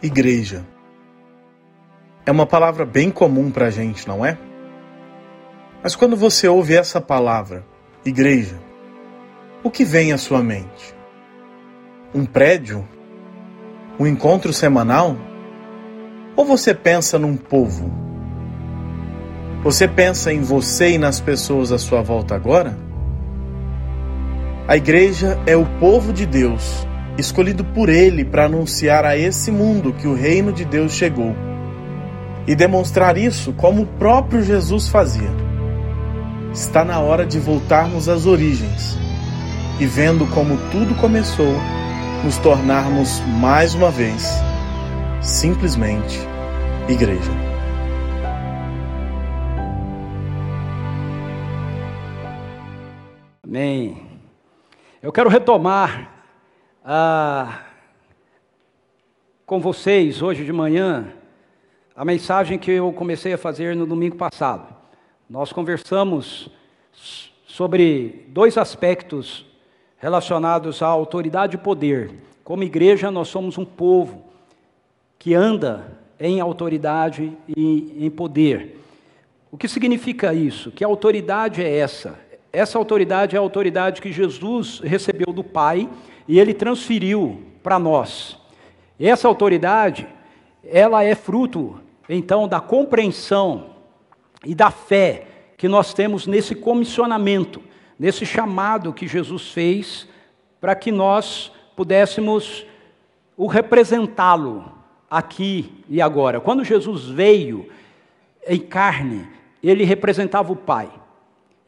Igreja. É uma palavra bem comum para a gente, não é? Mas quando você ouve essa palavra, igreja, o que vem à sua mente? Um prédio? Um encontro semanal? Ou você pensa num povo? Você pensa em você e nas pessoas à sua volta agora? A igreja é o povo de Deus escolhido por ele para anunciar a esse mundo que o reino de Deus chegou e demonstrar isso como o próprio Jesus fazia. Está na hora de voltarmos às origens e, vendo como tudo começou, nos tornarmos mais uma vez simplesmente igreja. Amém. Eu quero retomar ah, com vocês hoje de manhã a mensagem que eu comecei a fazer no domingo passado. Nós conversamos sobre dois aspectos relacionados à autoridade e poder. Como igreja, nós somos um povo que anda em autoridade e em poder. O que significa isso? Que autoridade é essa? Essa autoridade é a autoridade que Jesus recebeu do Pai e ele transferiu para nós. Essa autoridade, ela é fruto, então, da compreensão e da fé que nós temos nesse comissionamento, nesse chamado que Jesus fez para que nós pudéssemos o representá-lo aqui e agora. Quando Jesus veio em carne, ele representava o Pai.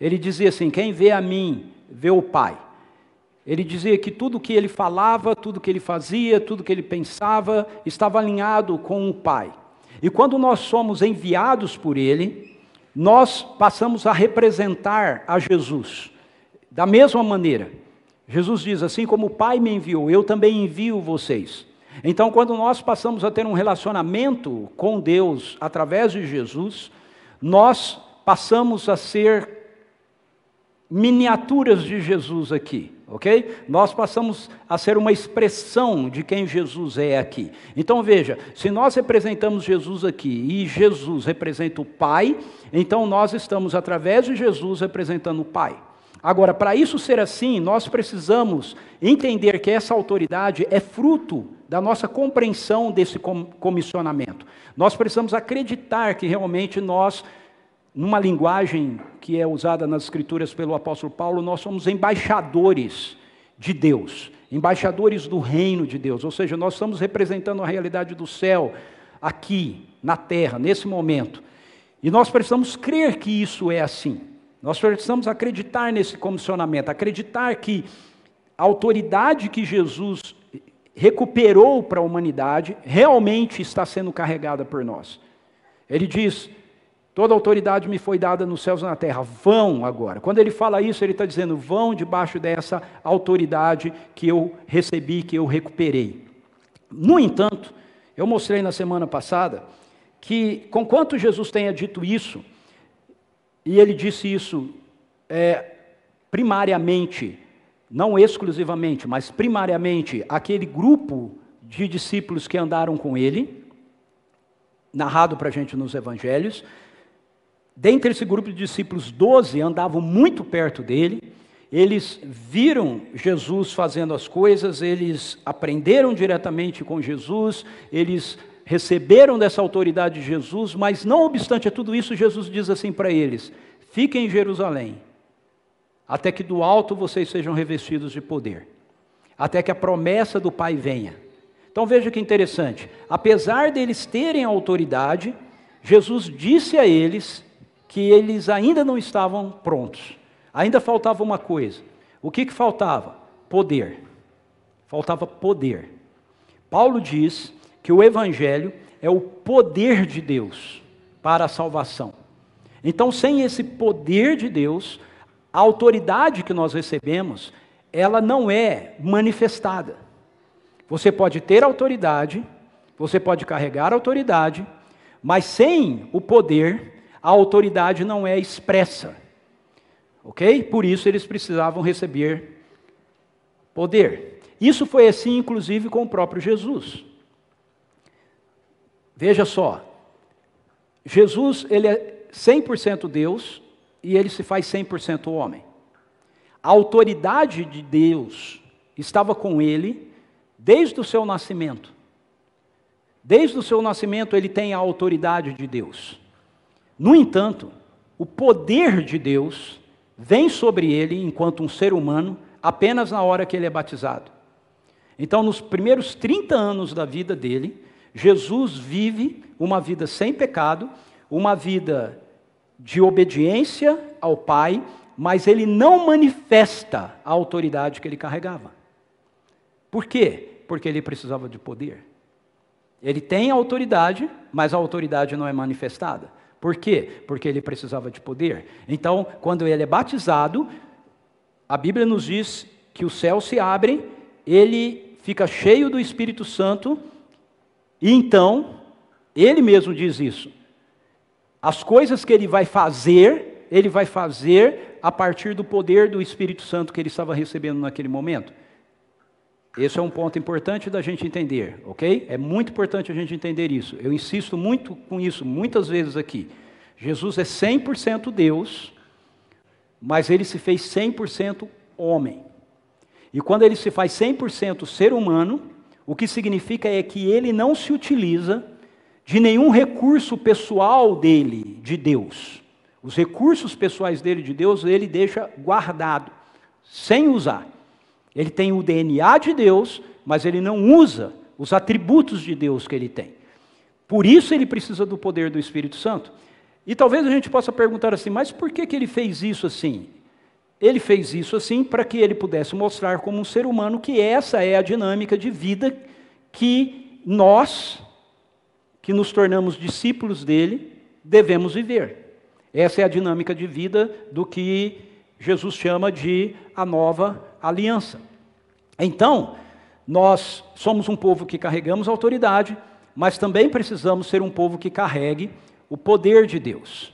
Ele dizia assim: Quem vê a mim, vê o Pai. Ele dizia que tudo que ele falava, tudo que ele fazia, tudo que ele pensava estava alinhado com o Pai. E quando nós somos enviados por ele, nós passamos a representar a Jesus. Da mesma maneira, Jesus diz: assim como o Pai me enviou, eu também envio vocês. Então, quando nós passamos a ter um relacionamento com Deus através de Jesus, nós passamos a ser miniaturas de Jesus aqui ok? Nós passamos a ser uma expressão de quem Jesus é aqui. Então veja, se nós representamos Jesus aqui e Jesus representa o Pai, então nós estamos, através de Jesus, representando o Pai. Agora, para isso ser assim, nós precisamos entender que essa autoridade é fruto da nossa compreensão desse comissionamento. Nós precisamos acreditar que realmente nós numa linguagem que é usada nas Escrituras pelo apóstolo Paulo, nós somos embaixadores de Deus, embaixadores do reino de Deus, ou seja, nós estamos representando a realidade do céu aqui, na terra, nesse momento. E nós precisamos crer que isso é assim. Nós precisamos acreditar nesse comissionamento, acreditar que a autoridade que Jesus recuperou para a humanidade realmente está sendo carregada por nós. Ele diz: Toda autoridade me foi dada nos céus e na terra. Vão agora. Quando ele fala isso, ele está dizendo: vão debaixo dessa autoridade que eu recebi, que eu recuperei. No entanto, eu mostrei na semana passada que, com quanto Jesus tenha dito isso, e ele disse isso é, primariamente, não exclusivamente, mas primariamente, aquele grupo de discípulos que andaram com ele, narrado para a gente nos evangelhos, Dentre esse grupo de discípulos, doze andavam muito perto dele, eles viram Jesus fazendo as coisas, eles aprenderam diretamente com Jesus, eles receberam dessa autoridade de Jesus, mas não obstante a tudo isso, Jesus diz assim para eles: fiquem em Jerusalém, até que do alto vocês sejam revestidos de poder, até que a promessa do Pai venha. Então veja que interessante, apesar deles terem autoridade, Jesus disse a eles que eles ainda não estavam prontos. Ainda faltava uma coisa. O que, que faltava? Poder. Faltava poder. Paulo diz que o Evangelho é o poder de Deus para a salvação. Então, sem esse poder de Deus, a autoridade que nós recebemos, ela não é manifestada. Você pode ter autoridade, você pode carregar autoridade, mas sem o poder, a autoridade não é expressa. Ok? Por isso eles precisavam receber poder. Isso foi assim, inclusive, com o próprio Jesus. Veja só, Jesus ele é 100% Deus e ele se faz 100% homem. A autoridade de Deus estava com ele desde o seu nascimento. Desde o seu nascimento ele tem a autoridade de Deus. No entanto, o poder de Deus vem sobre ele enquanto um ser humano apenas na hora que ele é batizado. Então, nos primeiros 30 anos da vida dele, Jesus vive uma vida sem pecado, uma vida de obediência ao Pai, mas ele não manifesta a autoridade que ele carregava. Por quê? Porque ele precisava de poder. Ele tem autoridade, mas a autoridade não é manifestada. Por quê? Porque ele precisava de poder. Então, quando ele é batizado, a Bíblia nos diz que os céus se abrem, ele fica cheio do Espírito Santo, e então, ele mesmo diz isso. As coisas que ele vai fazer, ele vai fazer a partir do poder do Espírito Santo que ele estava recebendo naquele momento. Esse é um ponto importante da gente entender, ok? É muito importante a gente entender isso. Eu insisto muito com isso muitas vezes aqui. Jesus é 100% Deus, mas ele se fez 100% homem. E quando ele se faz 100% ser humano, o que significa é que ele não se utiliza de nenhum recurso pessoal dele, de Deus. Os recursos pessoais dele, de Deus, ele deixa guardado, sem usar. Ele tem o DNA de Deus, mas ele não usa os atributos de Deus que ele tem. Por isso ele precisa do poder do Espírito Santo. E talvez a gente possa perguntar assim, mas por que, que ele fez isso assim? Ele fez isso assim para que ele pudesse mostrar como um ser humano que essa é a dinâmica de vida que nós, que nos tornamos discípulos dele, devemos viver. Essa é a dinâmica de vida do que Jesus chama de a nova aliança. Então, nós somos um povo que carregamos autoridade, mas também precisamos ser um povo que carregue o poder de Deus.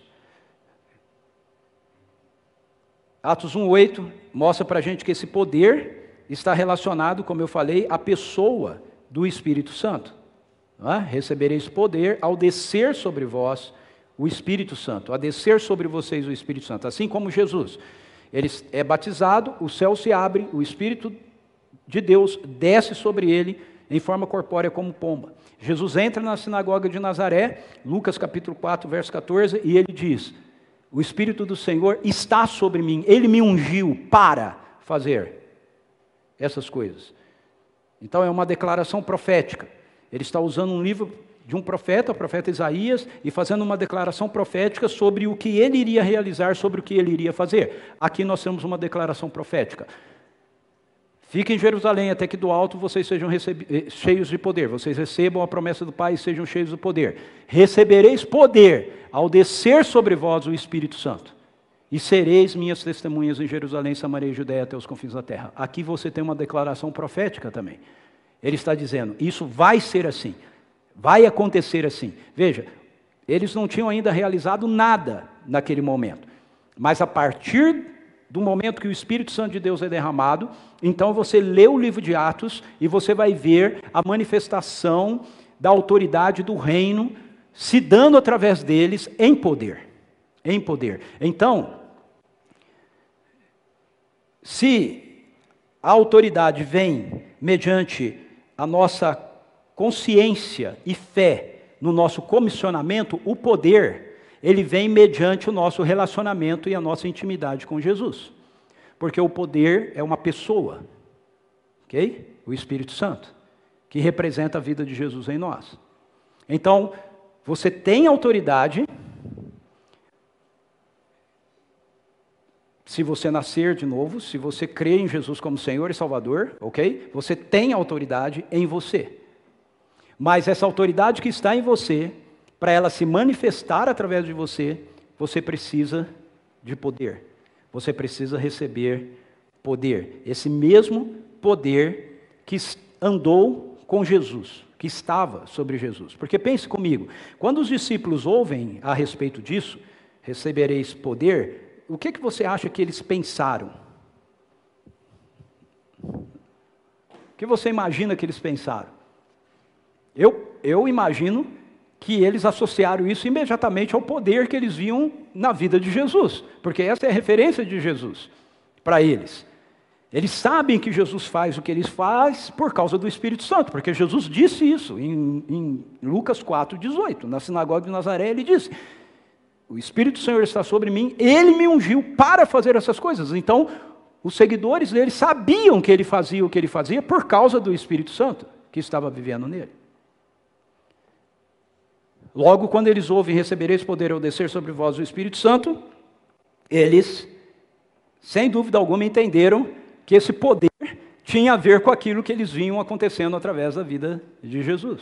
Atos 1,8 mostra para a gente que esse poder está relacionado, como eu falei, à pessoa do Espírito Santo. É? Recebereis poder ao descer sobre vós o Espírito Santo, a descer sobre vocês o Espírito Santo, assim como Jesus. Ele é batizado, o céu se abre, o Espírito de Deus desce sobre ele em forma corpórea como pomba. Jesus entra na sinagoga de Nazaré, Lucas capítulo 4, verso 14, e ele diz: O Espírito do Senhor está sobre mim, ele me ungiu para fazer essas coisas. Então é uma declaração profética. Ele está usando um livro de um profeta, o profeta Isaías, e fazendo uma declaração profética sobre o que ele iria realizar, sobre o que ele iria fazer. Aqui nós temos uma declaração profética. Fiquem em Jerusalém até que do alto vocês sejam eh, cheios de poder. Vocês recebam a promessa do Pai e sejam cheios de poder. Recebereis poder ao descer sobre vós o Espírito Santo. E sereis minhas testemunhas em Jerusalém, Samaria e Judéia até os confins da terra. Aqui você tem uma declaração profética também. Ele está dizendo: isso vai ser assim. Vai acontecer assim. Veja, eles não tinham ainda realizado nada naquele momento. Mas a partir do momento que o Espírito Santo de Deus é derramado, então você lê o livro de Atos e você vai ver a manifestação da autoridade do reino se dando através deles em poder. Em poder. Então, se a autoridade vem mediante a nossa consciência e fé no nosso comissionamento, o poder, ele vem mediante o nosso relacionamento e a nossa intimidade com Jesus. Porque o poder é uma pessoa, ok? O Espírito Santo, que representa a vida de Jesus em nós. Então, você tem autoridade se você nascer de novo, se você crer em Jesus como Senhor e Salvador, ok? Você tem autoridade em você. Mas essa autoridade que está em você, para ela se manifestar através de você, você precisa de poder. Você precisa receber poder. Esse mesmo poder que andou com Jesus, que estava sobre Jesus. Porque pense comigo, quando os discípulos ouvem a respeito disso, recebereis poder, o que, que você acha que eles pensaram? O que você imagina que eles pensaram? Eu, eu imagino que eles associaram isso imediatamente ao poder que eles viam na vida de Jesus, porque essa é a referência de Jesus para eles. Eles sabem que Jesus faz o que eles faz por causa do Espírito Santo, porque Jesus disse isso em, em Lucas 4,18. Na sinagoga de Nazaré, ele disse: O Espírito do Senhor está sobre mim, ele me ungiu para fazer essas coisas. Então, os seguidores dele sabiam que ele fazia o que ele fazia por causa do Espírito Santo que estava vivendo nele. Logo, quando eles ouvem recebereis poder ao descer sobre vós o Espírito Santo, eles, sem dúvida alguma, entenderam que esse poder tinha a ver com aquilo que eles vinham acontecendo através da vida de Jesus.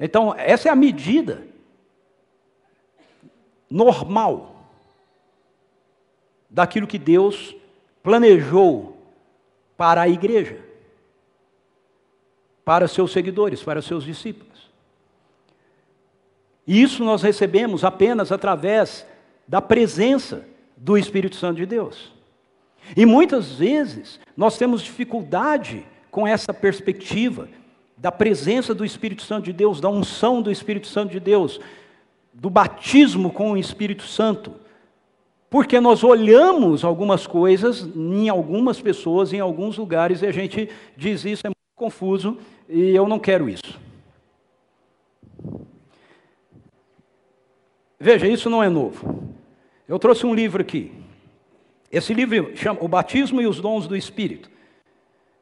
Então, essa é a medida normal daquilo que Deus planejou para a igreja, para seus seguidores, para seus discípulos. E isso nós recebemos apenas através da presença do Espírito Santo de Deus. E muitas vezes nós temos dificuldade com essa perspectiva da presença do Espírito Santo de Deus, da unção do Espírito Santo de Deus, do batismo com o Espírito Santo. Porque nós olhamos algumas coisas em algumas pessoas, em alguns lugares, e a gente diz isso é muito confuso e eu não quero isso. Veja, isso não é novo. Eu trouxe um livro aqui, esse livro chama O Batismo e os Dons do Espírito.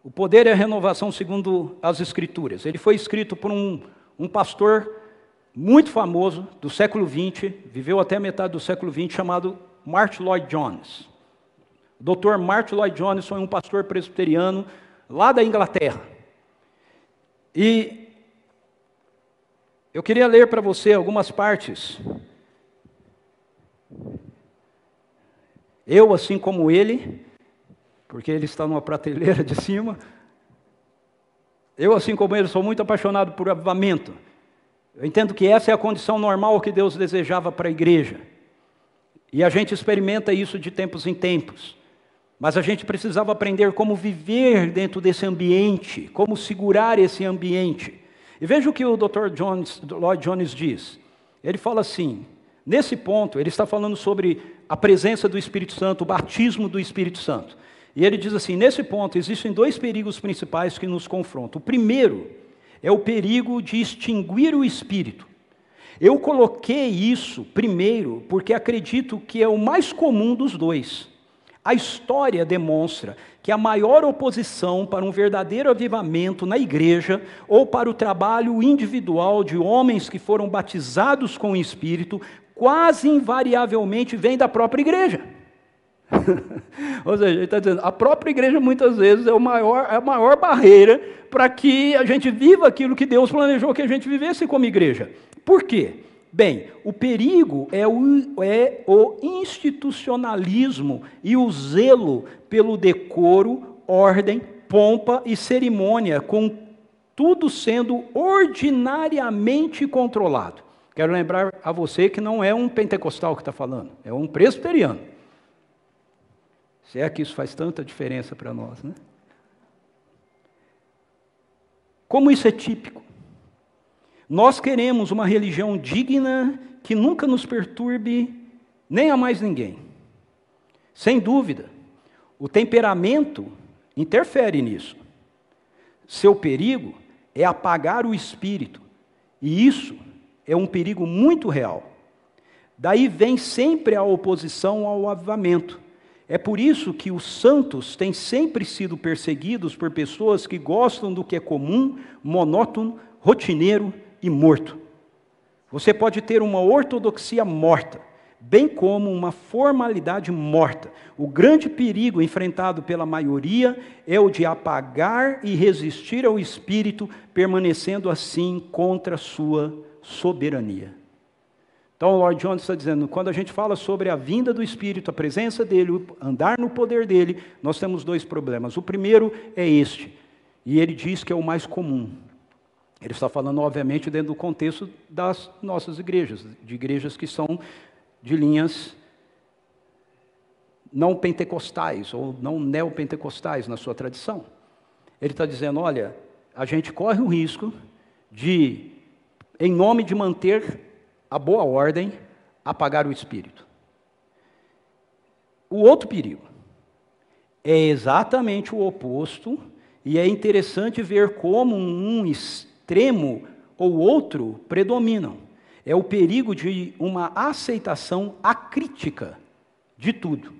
O Poder e a Renovação segundo as Escrituras. Ele foi escrito por um, um pastor muito famoso do século XX, viveu até a metade do século XX, chamado Martin Lloyd Jones. O Dr. Martin Lloyd Jones foi um pastor presbiteriano lá da Inglaterra. E eu queria ler para você algumas partes eu, assim como ele, porque ele está numa prateleira de cima, eu, assim como ele, sou muito apaixonado por avivamento. Eu entendo que essa é a condição normal que Deus desejava para a igreja. E a gente experimenta isso de tempos em tempos. Mas a gente precisava aprender como viver dentro desse ambiente, como segurar esse ambiente. E veja o que o Dr. Jones, Lloyd Jones diz. Ele fala assim: nesse ponto, ele está falando sobre a presença do Espírito Santo, o batismo do Espírito Santo. E ele diz assim: nesse ponto existem dois perigos principais que nos confrontam. O primeiro é o perigo de extinguir o Espírito. Eu coloquei isso primeiro porque acredito que é o mais comum dos dois. A história demonstra que a maior oposição para um verdadeiro avivamento na igreja ou para o trabalho individual de homens que foram batizados com o Espírito quase invariavelmente vem da própria igreja. Ou seja, ele está dizendo, a própria igreja muitas vezes é, o maior, é a maior barreira para que a gente viva aquilo que Deus planejou que a gente vivesse como igreja. Por quê? Bem, o perigo é o, é o institucionalismo e o zelo pelo decoro, ordem, pompa e cerimônia, com tudo sendo ordinariamente controlado. Quero lembrar a você que não é um pentecostal que está falando, é um presbiteriano. Se é que isso faz tanta diferença para nós, né? Como isso é típico? Nós queremos uma religião digna que nunca nos perturbe nem a mais ninguém. Sem dúvida, o temperamento interfere nisso. Seu perigo é apagar o espírito, e isso é um perigo muito real. Daí vem sempre a oposição ao avivamento. É por isso que os santos têm sempre sido perseguidos por pessoas que gostam do que é comum, monótono, rotineiro e morto. Você pode ter uma ortodoxia morta, bem como uma formalidade morta. O grande perigo enfrentado pela maioria é o de apagar e resistir ao espírito, permanecendo assim contra sua soberania. Então, o Lord Jones está dizendo: quando a gente fala sobre a vinda do Espírito, a presença dele, andar no poder dele, nós temos dois problemas. O primeiro é este, e ele diz que é o mais comum. Ele está falando, obviamente, dentro do contexto das nossas igrejas, de igrejas que são de linhas não pentecostais ou não neopentecostais na sua tradição. Ele está dizendo: olha, a gente corre o risco de em nome de manter a boa ordem, apagar o espírito. O outro perigo é exatamente o oposto, e é interessante ver como um extremo ou outro predominam. É o perigo de uma aceitação acrítica de tudo.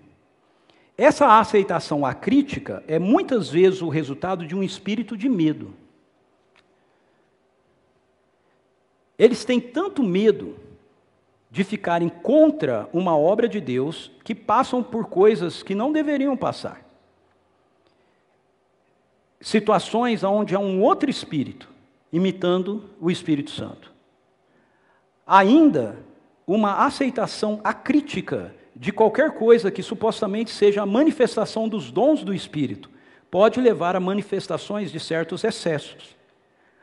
Essa aceitação acrítica é muitas vezes o resultado de um espírito de medo. Eles têm tanto medo de ficarem contra uma obra de Deus que passam por coisas que não deveriam passar. Situações onde há um outro espírito imitando o Espírito Santo. Ainda uma aceitação acrítica de qualquer coisa que supostamente seja a manifestação dos dons do Espírito pode levar a manifestações de certos excessos.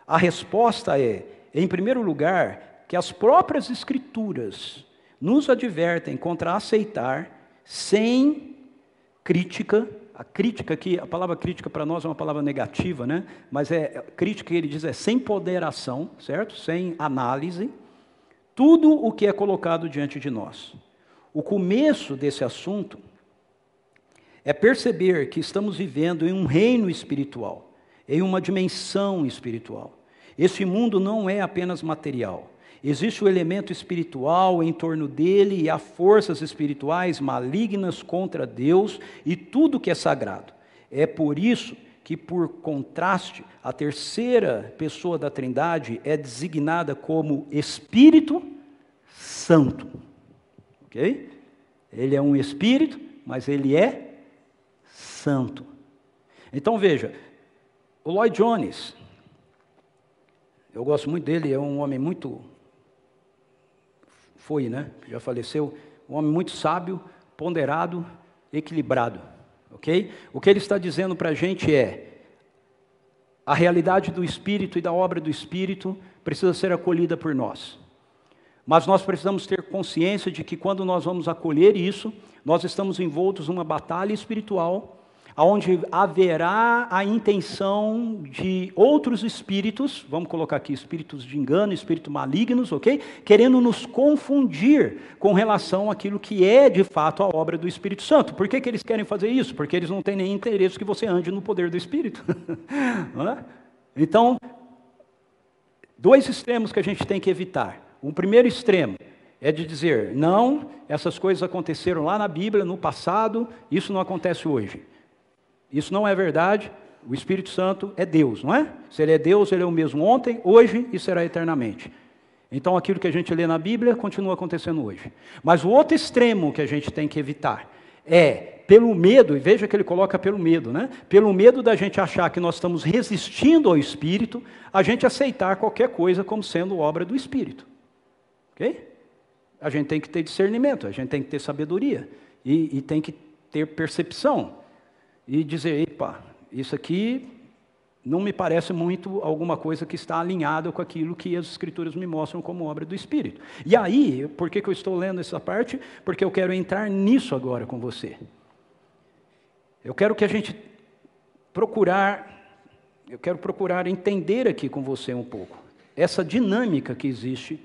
A resposta é, em primeiro lugar, que as próprias Escrituras nos advertem contra aceitar sem crítica. A crítica aqui, a palavra crítica para nós é uma palavra negativa, né? Mas é crítica ele diz é sem ponderação, certo? Sem análise. Tudo o que é colocado diante de nós. O começo desse assunto é perceber que estamos vivendo em um reino espiritual, em uma dimensão espiritual. Esse mundo não é apenas material. Existe o elemento espiritual em torno dele e há forças espirituais malignas contra Deus e tudo que é sagrado. É por isso que, por contraste, a terceira pessoa da Trindade é designada como Espírito Santo. Ok? Ele é um Espírito, mas ele é santo. Então veja, o Lloyd Jones, eu gosto muito dele, é um homem muito foi, né? Já faleceu. Um homem muito sábio, ponderado, equilibrado. Ok? O que ele está dizendo para a gente é: a realidade do Espírito e da obra do Espírito precisa ser acolhida por nós. Mas nós precisamos ter consciência de que quando nós vamos acolher isso, nós estamos envoltos numa batalha espiritual onde haverá a intenção de outros espíritos, vamos colocar aqui espíritos de engano, espíritos malignos, ok? Querendo nos confundir com relação àquilo que é de fato a obra do Espírito Santo. Por que, que eles querem fazer isso? Porque eles não têm nem interesse que você ande no poder do Espírito. Então, dois extremos que a gente tem que evitar. O primeiro extremo é de dizer, não, essas coisas aconteceram lá na Bíblia, no passado, isso não acontece hoje. Isso não é verdade. O Espírito Santo é Deus, não é? Se ele é Deus, ele é o mesmo ontem, hoje e será eternamente. Então aquilo que a gente lê na Bíblia continua acontecendo hoje. Mas o outro extremo que a gente tem que evitar é pelo medo, e veja que ele coloca pelo medo, né? Pelo medo da gente achar que nós estamos resistindo ao Espírito, a gente aceitar qualquer coisa como sendo obra do Espírito. Ok? A gente tem que ter discernimento, a gente tem que ter sabedoria e, e tem que ter percepção e dizer: epa, isso aqui não me parece muito alguma coisa que está alinhada com aquilo que as Escrituras me mostram como obra do Espírito. E aí, por que, que eu estou lendo essa parte? Porque eu quero entrar nisso agora com você. Eu quero que a gente procurar, eu quero procurar entender aqui com você um pouco essa dinâmica que existe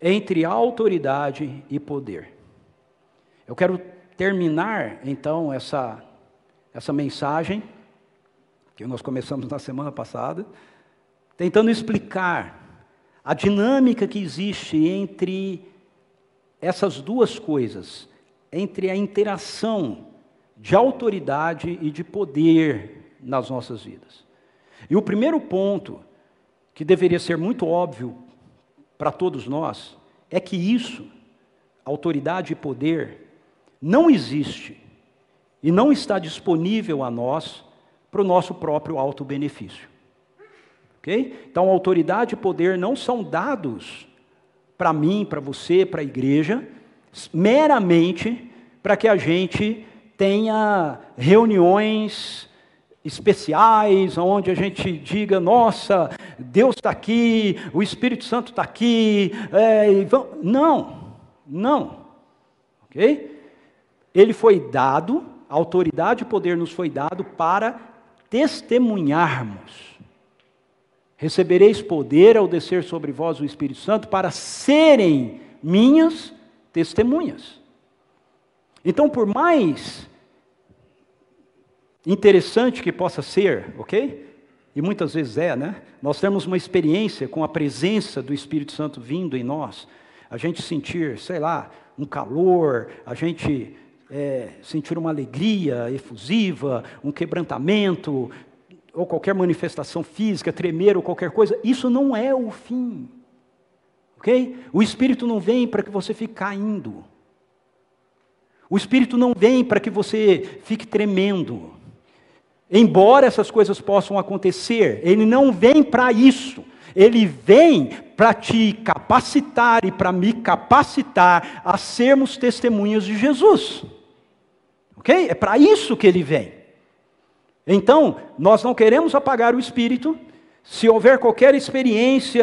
entre autoridade e poder. Eu quero terminar então essa essa mensagem que nós começamos na semana passada, tentando explicar a dinâmica que existe entre essas duas coisas, entre a interação de autoridade e de poder nas nossas vidas. E o primeiro ponto, que deveria ser muito óbvio para todos nós, é que isso, autoridade e poder, não existe e não está disponível a nós para o nosso próprio alto benefício. Ok? Então, autoridade e poder não são dados para mim, para você, para a igreja, meramente para que a gente tenha reuniões especiais, onde a gente diga, nossa, Deus está aqui, o Espírito Santo está aqui. É, não, não. Ok? Ele foi dado autoridade e poder nos foi dado para testemunharmos. Recebereis poder ao descer sobre vós o Espírito Santo para serem minhas testemunhas. Então, por mais interessante que possa ser, ok? E muitas vezes é, né? Nós temos uma experiência com a presença do Espírito Santo vindo em nós, a gente sentir, sei lá, um calor, a gente é, sentir uma alegria efusiva, um quebrantamento, ou qualquer manifestação física, tremer ou qualquer coisa, isso não é o fim. Ok? O Espírito não vem para que você fique caindo. O Espírito não vem para que você fique tremendo. Embora essas coisas possam acontecer, ele não vem para isso. Ele vem para te capacitar e para me capacitar a sermos testemunhas de Jesus. Ok? É para isso que ele vem. Então, nós não queremos apagar o espírito. Se houver qualquer experiência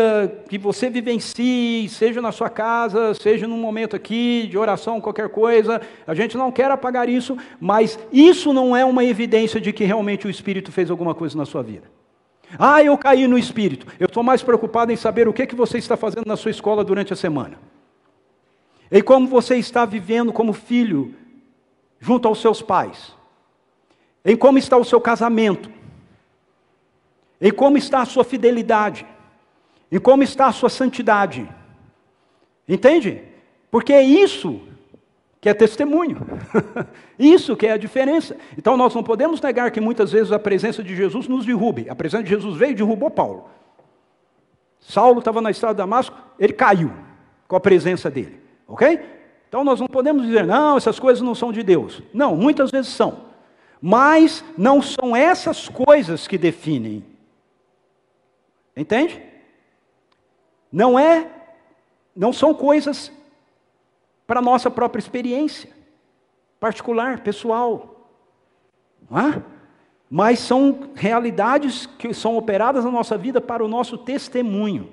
que você vivencie, seja na sua casa, seja num momento aqui de oração, qualquer coisa, a gente não quer apagar isso, mas isso não é uma evidência de que realmente o Espírito fez alguma coisa na sua vida. Ah, eu caí no Espírito. Eu estou mais preocupado em saber o que, que você está fazendo na sua escola durante a semana. E como você está vivendo como filho junto aos seus pais em como está o seu casamento, em como está a sua fidelidade, em como está a sua santidade. Entende? Porque é isso que é testemunho. isso que é a diferença. Então nós não podemos negar que muitas vezes a presença de Jesus nos derrube. A presença de Jesus veio e derrubou Paulo. Saulo estava na estrada de Damasco, ele caiu com a presença dele. Ok? Então nós não podemos dizer, não, essas coisas não são de Deus. Não, muitas vezes são. Mas não são essas coisas que definem. Entende? Não é, não são coisas para nossa própria experiência particular, pessoal. É? Mas são realidades que são operadas na nossa vida para o nosso testemunho.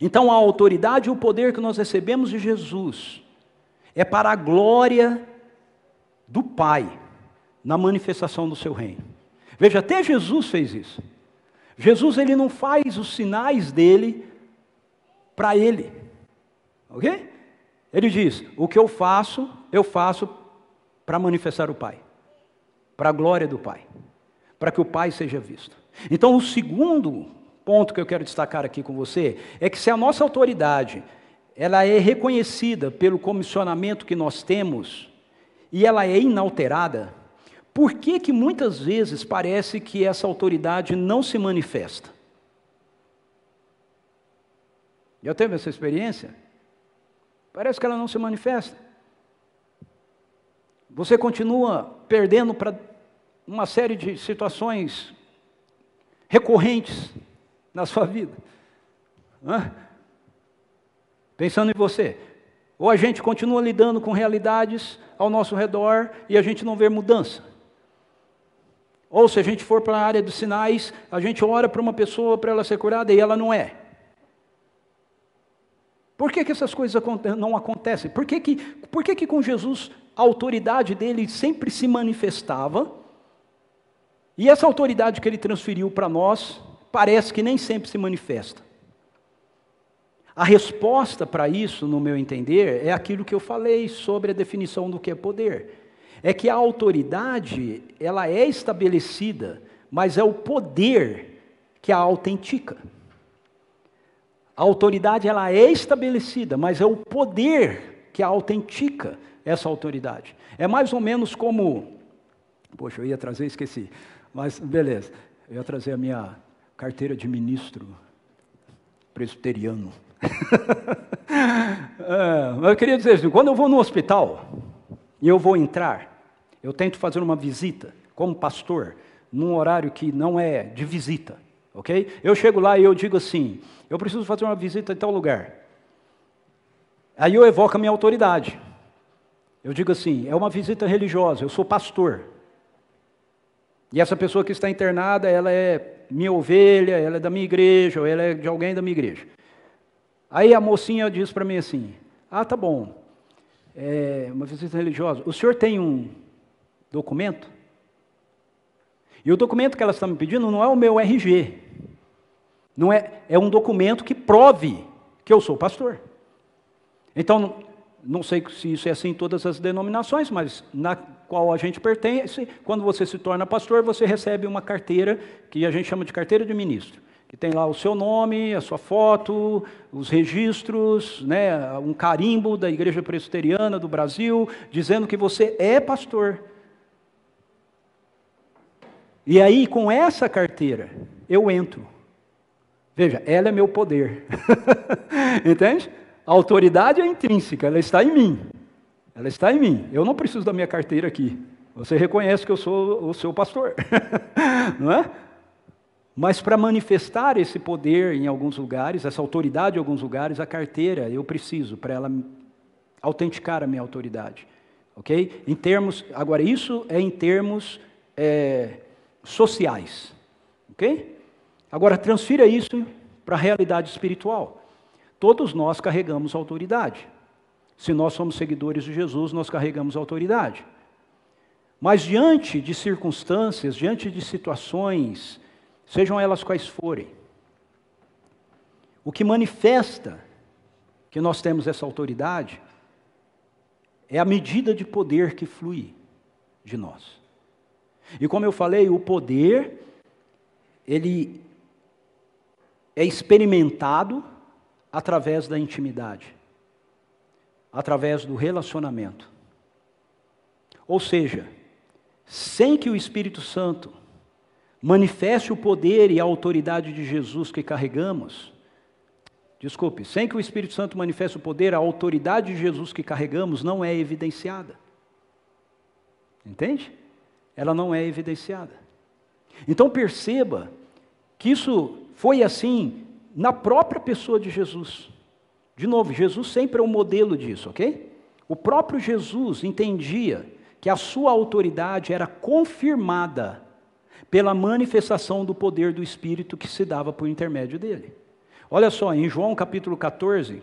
Então a autoridade e o poder que nós recebemos de Jesus é para a glória do Pai na manifestação do seu reino. Veja, até Jesus fez isso. Jesus ele não faz os sinais dele para ele. OK? Ele diz: "O que eu faço, eu faço para manifestar o Pai, para a glória do Pai, para que o Pai seja visto". Então, o segundo ponto que eu quero destacar aqui com você é que se a nossa autoridade ela é reconhecida pelo comissionamento que nós temos e ela é inalterada, por que, que muitas vezes parece que essa autoridade não se manifesta? Já teve essa experiência? Parece que ela não se manifesta. Você continua perdendo para uma série de situações recorrentes na sua vida. Hã? Pensando em você. Ou a gente continua lidando com realidades ao nosso redor e a gente não vê mudança. Ou se a gente for para a área dos sinais, a gente ora para uma pessoa para ela ser curada e ela não é. Por que, que essas coisas não acontecem? Por que, que, por que, que com Jesus a autoridade dele sempre se manifestava? E essa autoridade que ele transferiu para nós parece que nem sempre se manifesta. A resposta para isso, no meu entender, é aquilo que eu falei sobre a definição do que é poder é que a autoridade, ela é estabelecida, mas é o poder que a autentica. A autoridade ela é estabelecida, mas é o poder que a autentica essa autoridade. É mais ou menos como, poxa, eu ia trazer, esqueci, mas beleza, eu ia trazer a minha carteira de ministro presbiteriano. É, eu queria dizer assim, quando eu vou no hospital e eu vou entrar, eu tento fazer uma visita como pastor num horário que não é de visita, ok? Eu chego lá e eu digo assim: eu preciso fazer uma visita em tal lugar. Aí eu evoco a minha autoridade. Eu digo assim: é uma visita religiosa, eu sou pastor. E essa pessoa que está internada, ela é minha ovelha, ela é da minha igreja, ou ela é de alguém da minha igreja. Aí a mocinha diz para mim assim: Ah, tá bom, é uma visita religiosa. O senhor tem um, documento. E o documento que elas estão me pedindo não é o meu RG. Não é, é um documento que prove que eu sou pastor. Então, não sei se isso é assim em todas as denominações, mas na qual a gente pertence, quando você se torna pastor, você recebe uma carteira que a gente chama de carteira de ministro, que tem lá o seu nome, a sua foto, os registros, né, um carimbo da Igreja Presbiteriana do Brasil, dizendo que você é pastor. E aí, com essa carteira, eu entro. Veja, ela é meu poder. Entende? A autoridade é intrínseca, ela está em mim. Ela está em mim. Eu não preciso da minha carteira aqui. Você reconhece que eu sou o seu pastor. não é? Mas para manifestar esse poder em alguns lugares, essa autoridade em alguns lugares, a carteira eu preciso para ela autenticar a minha autoridade. Ok? Em termos, agora isso é em termos é, sociais. Ok? Agora transfira isso para a realidade espiritual. Todos nós carregamos autoridade. Se nós somos seguidores de Jesus, nós carregamos autoridade. Mas diante de circunstâncias, diante de situações, sejam elas quais forem, o que manifesta que nós temos essa autoridade é a medida de poder que flui de nós. E como eu falei, o poder ele é experimentado através da intimidade, através do relacionamento. Ou seja, sem que o Espírito Santo manifeste o poder e a autoridade de Jesus que carregamos, desculpe, sem que o Espírito Santo manifeste o poder, a autoridade de Jesus que carregamos não é evidenciada. Entende? Ela não é evidenciada. Então perceba que isso foi assim na própria pessoa de Jesus. De novo, Jesus sempre é um modelo disso, ok? O próprio Jesus entendia que a sua autoridade era confirmada pela manifestação do poder do Espírito que se dava por intermédio dele. Olha só, em João capítulo 14,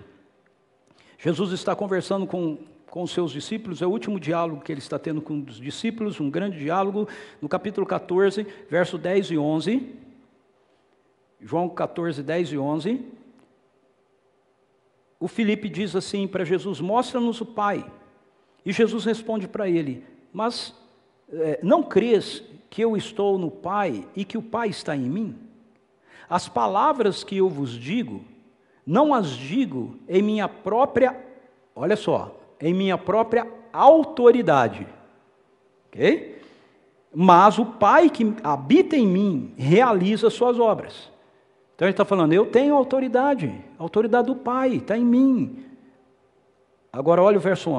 Jesus está conversando com, com os seus discípulos, é o último diálogo que ele está tendo com os discípulos, um grande diálogo, no capítulo 14, verso 10 e 11. João 14, 10 e 11. O Felipe diz assim para Jesus: Mostra-nos o Pai. E Jesus responde para ele: Mas é, não crês que eu estou no Pai e que o Pai está em mim? As palavras que eu vos digo, não as digo em minha própria, olha só, em minha própria autoridade. Ok? Mas o Pai que habita em mim realiza suas obras. Então ele está falando, eu tenho autoridade, a autoridade do Pai está em mim. Agora olha o verso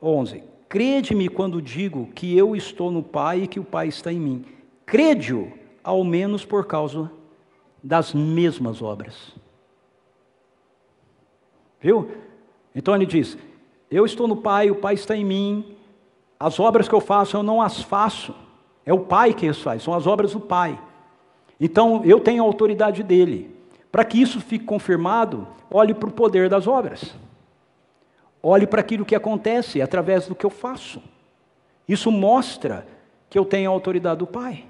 11. Crede-me quando digo que eu estou no Pai e que o Pai está em mim. Crede-o, ao menos por causa das mesmas obras. Viu? Então ele diz: Eu estou no Pai, o Pai está em mim, as obras que eu faço eu não as faço, é o Pai que as faz, são as obras do Pai. Então, eu tenho a autoridade dele. Para que isso fique confirmado, olhe para o poder das obras. Olhe para aquilo que acontece através do que eu faço. Isso mostra que eu tenho a autoridade do Pai.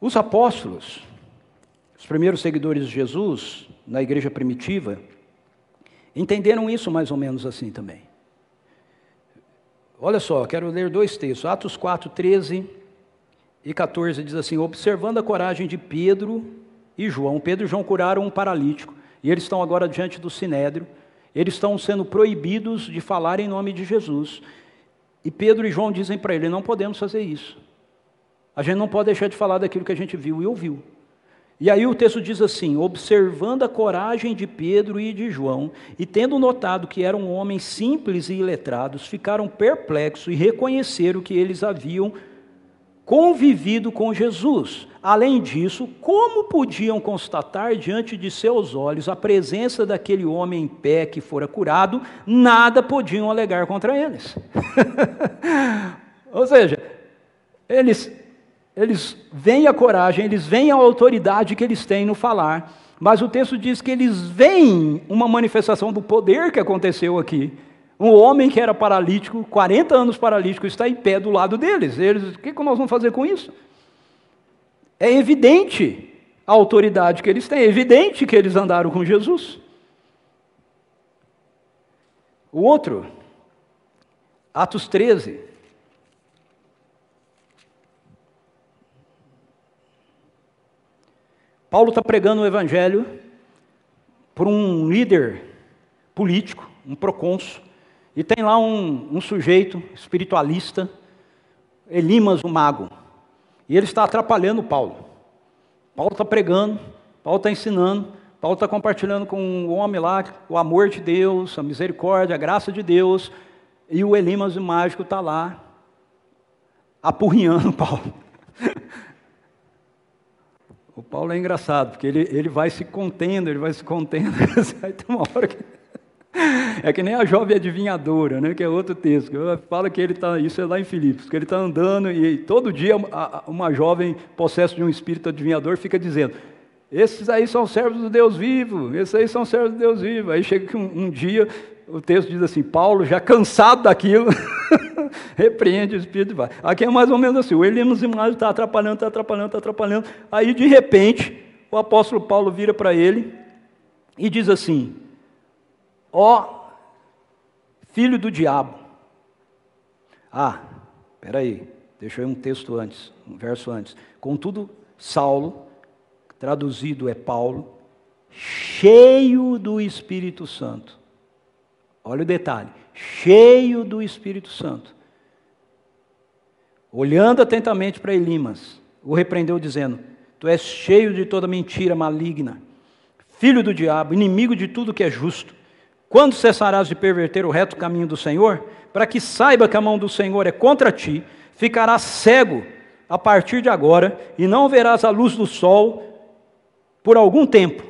Os apóstolos, os primeiros seguidores de Jesus, na igreja primitiva, entenderam isso mais ou menos assim também. Olha só, quero ler dois textos. Atos 4, 13 e 14 diz assim: Observando a coragem de Pedro e João, Pedro e João curaram um paralítico, e eles estão agora diante do sinédrio, eles estão sendo proibidos de falar em nome de Jesus. E Pedro e João dizem para ele: não podemos fazer isso. A gente não pode deixar de falar daquilo que a gente viu e ouviu. E aí o texto diz assim: observando a coragem de Pedro e de João, e tendo notado que eram homens simples e iletrados, ficaram perplexos e reconheceram que eles haviam convivido com Jesus. Além disso, como podiam constatar diante de seus olhos a presença daquele homem em pé que fora curado, nada podiam alegar contra eles. Ou seja, eles, eles veem a coragem, eles veem a autoridade que eles têm no falar, mas o texto diz que eles veem uma manifestação do poder que aconteceu aqui. Um homem que era paralítico, 40 anos paralítico, está em pé do lado deles. Eles, o que nós vamos fazer com isso? É evidente a autoridade que eles têm. É evidente que eles andaram com Jesus. O outro, Atos 13. Paulo está pregando o evangelho por um líder político, um procônsul, e tem lá um, um sujeito espiritualista, Elimas, o mago, e ele está atrapalhando Paulo. Paulo está pregando, Paulo está ensinando, Paulo está compartilhando com o homem lá o amor de Deus, a misericórdia, a graça de Deus, e o Elimas, o mágico, está lá apurrinhando Paulo. O Paulo é engraçado, porque ele, ele vai se contendo, ele vai se contendo. Aí tem uma hora que. É que nem a jovem adivinhadora, né? que é outro texto. Fala que ele está, isso é lá em Filipos, que ele está andando e todo dia uma jovem possessa de um espírito adivinhador fica dizendo: esses aí são servos do Deus vivo, esses aí são servos do Deus vivo. Aí chega que um, um dia o texto diz assim: Paulo, já cansado daquilo, repreende o espírito e vai. Aqui é mais ou menos assim: o Imagem está atrapalhando, está atrapalhando, está atrapalhando. Aí de repente, o apóstolo Paulo vira para ele e diz assim: Ó filho do diabo. Ah, peraí, deixa eu um texto antes, um verso antes. Contudo, Saulo traduzido é Paulo, cheio do Espírito Santo. Olha o detalhe: cheio do Espírito Santo. Olhando atentamente para Elimas, o repreendeu, dizendo: Tu és cheio de toda mentira maligna, filho do diabo, inimigo de tudo que é justo. Quando cessarás de perverter o reto caminho do Senhor, para que saiba que a mão do Senhor é contra ti, ficarás cego a partir de agora, e não verás a luz do sol por algum tempo.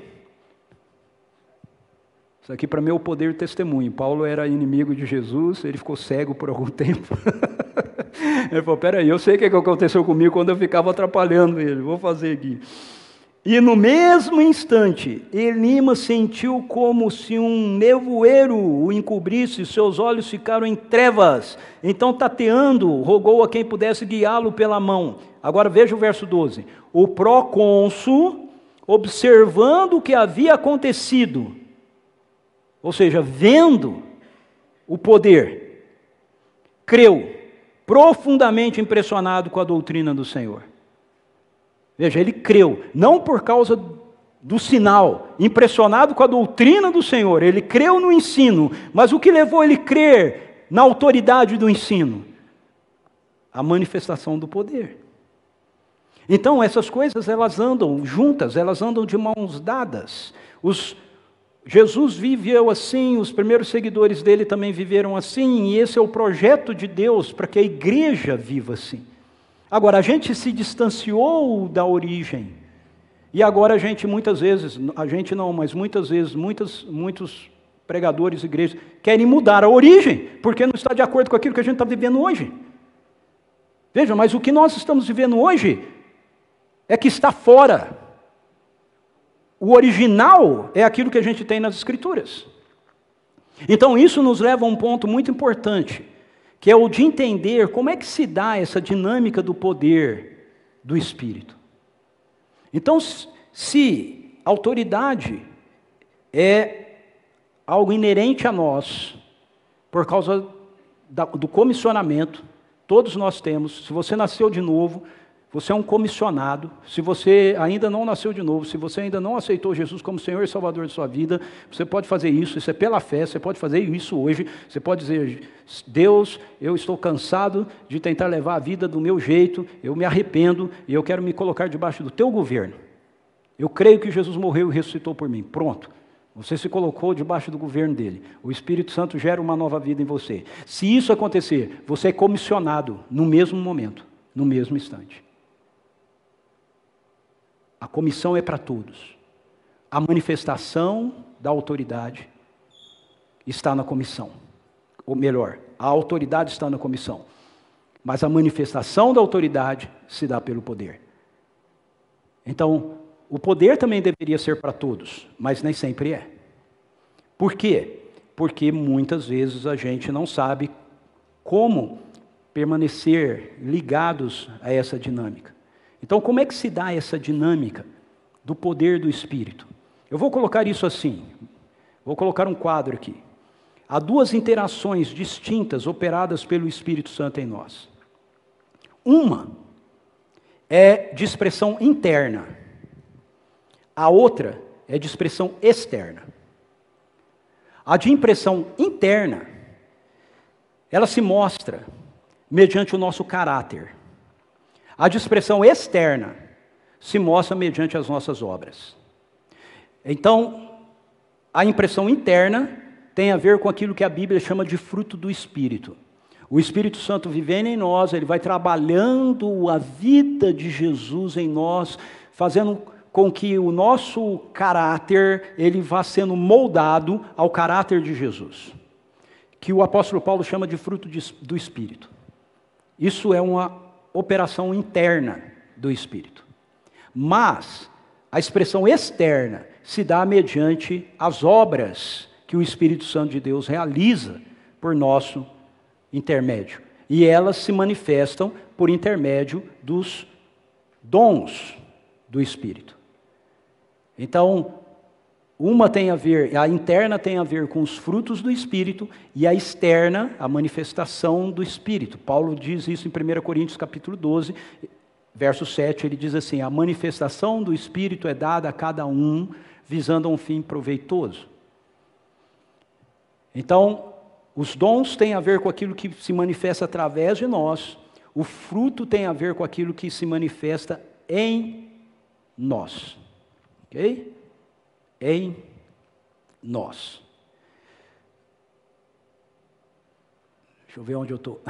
Isso aqui para mim é o poder do testemunho. Paulo era inimigo de Jesus, ele ficou cego por algum tempo. ele falou: peraí, eu sei o que aconteceu comigo quando eu ficava atrapalhando ele, vou fazer aqui. E no mesmo instante, Elima sentiu como se um nevoeiro o encobrisse, seus olhos ficaram em trevas. Então, tateando, rogou a quem pudesse guiá-lo pela mão. Agora veja o verso 12. O procônsul observando o que havia acontecido, ou seja, vendo o poder, creu, profundamente impressionado com a doutrina do Senhor. Veja, ele creu, não por causa do sinal, impressionado com a doutrina do Senhor, ele creu no ensino, mas o que levou ele a crer na autoridade do ensino? A manifestação do poder. Então, essas coisas elas andam juntas, elas andam de mãos dadas. Os, Jesus viveu assim, os primeiros seguidores dele também viveram assim, e esse é o projeto de Deus para que a igreja viva assim. Agora, a gente se distanciou da origem, e agora a gente muitas vezes, a gente não, mas muitas vezes, muitas, muitos pregadores, igrejas, querem mudar a origem, porque não está de acordo com aquilo que a gente está vivendo hoje. Veja, mas o que nós estamos vivendo hoje é que está fora. O original é aquilo que a gente tem nas Escrituras. Então, isso nos leva a um ponto muito importante, que é o de entender como é que se dá essa dinâmica do poder do Espírito. Então, se autoridade é algo inerente a nós, por causa do comissionamento, todos nós temos, se você nasceu de novo, você é um comissionado. Se você ainda não nasceu de novo, se você ainda não aceitou Jesus como Senhor e Salvador de sua vida, você pode fazer isso. Isso é pela fé. Você pode fazer isso hoje. Você pode dizer: Deus, eu estou cansado de tentar levar a vida do meu jeito. Eu me arrependo e eu quero me colocar debaixo do teu governo. Eu creio que Jesus morreu e ressuscitou por mim. Pronto. Você se colocou debaixo do governo dele. O Espírito Santo gera uma nova vida em você. Se isso acontecer, você é comissionado no mesmo momento, no mesmo instante. A comissão é para todos. A manifestação da autoridade está na comissão. Ou melhor, a autoridade está na comissão. Mas a manifestação da autoridade se dá pelo poder. Então, o poder também deveria ser para todos, mas nem sempre é. Por quê? Porque muitas vezes a gente não sabe como permanecer ligados a essa dinâmica. Então, como é que se dá essa dinâmica do poder do Espírito. Eu vou colocar isso assim, vou colocar um quadro aqui. Há duas interações distintas operadas pelo Espírito Santo em nós. Uma é de expressão interna, a outra é de expressão externa. A de impressão interna, ela se mostra mediante o nosso caráter. A de expressão externa se mostra mediante as nossas obras. Então, a impressão interna tem a ver com aquilo que a Bíblia chama de fruto do Espírito. O Espírito Santo vivendo em nós, ele vai trabalhando a vida de Jesus em nós, fazendo com que o nosso caráter ele vá sendo moldado ao caráter de Jesus, que o apóstolo Paulo chama de fruto do Espírito. Isso é uma operação interna do Espírito. Mas a expressão externa se dá mediante as obras que o Espírito Santo de Deus realiza por nosso intermédio. E elas se manifestam por intermédio dos dons do Espírito. Então, uma tem a ver, a interna tem a ver com os frutos do Espírito e a externa, a manifestação do Espírito. Paulo diz isso em 1 Coríntios capítulo 12, verso 7, ele diz assim: a manifestação do Espírito é dada a cada um, visando a um fim proveitoso. Então, os dons têm a ver com aquilo que se manifesta através de nós, o fruto tem a ver com aquilo que se manifesta em nós. Ok? Em nós. Deixa eu ver onde eu estou.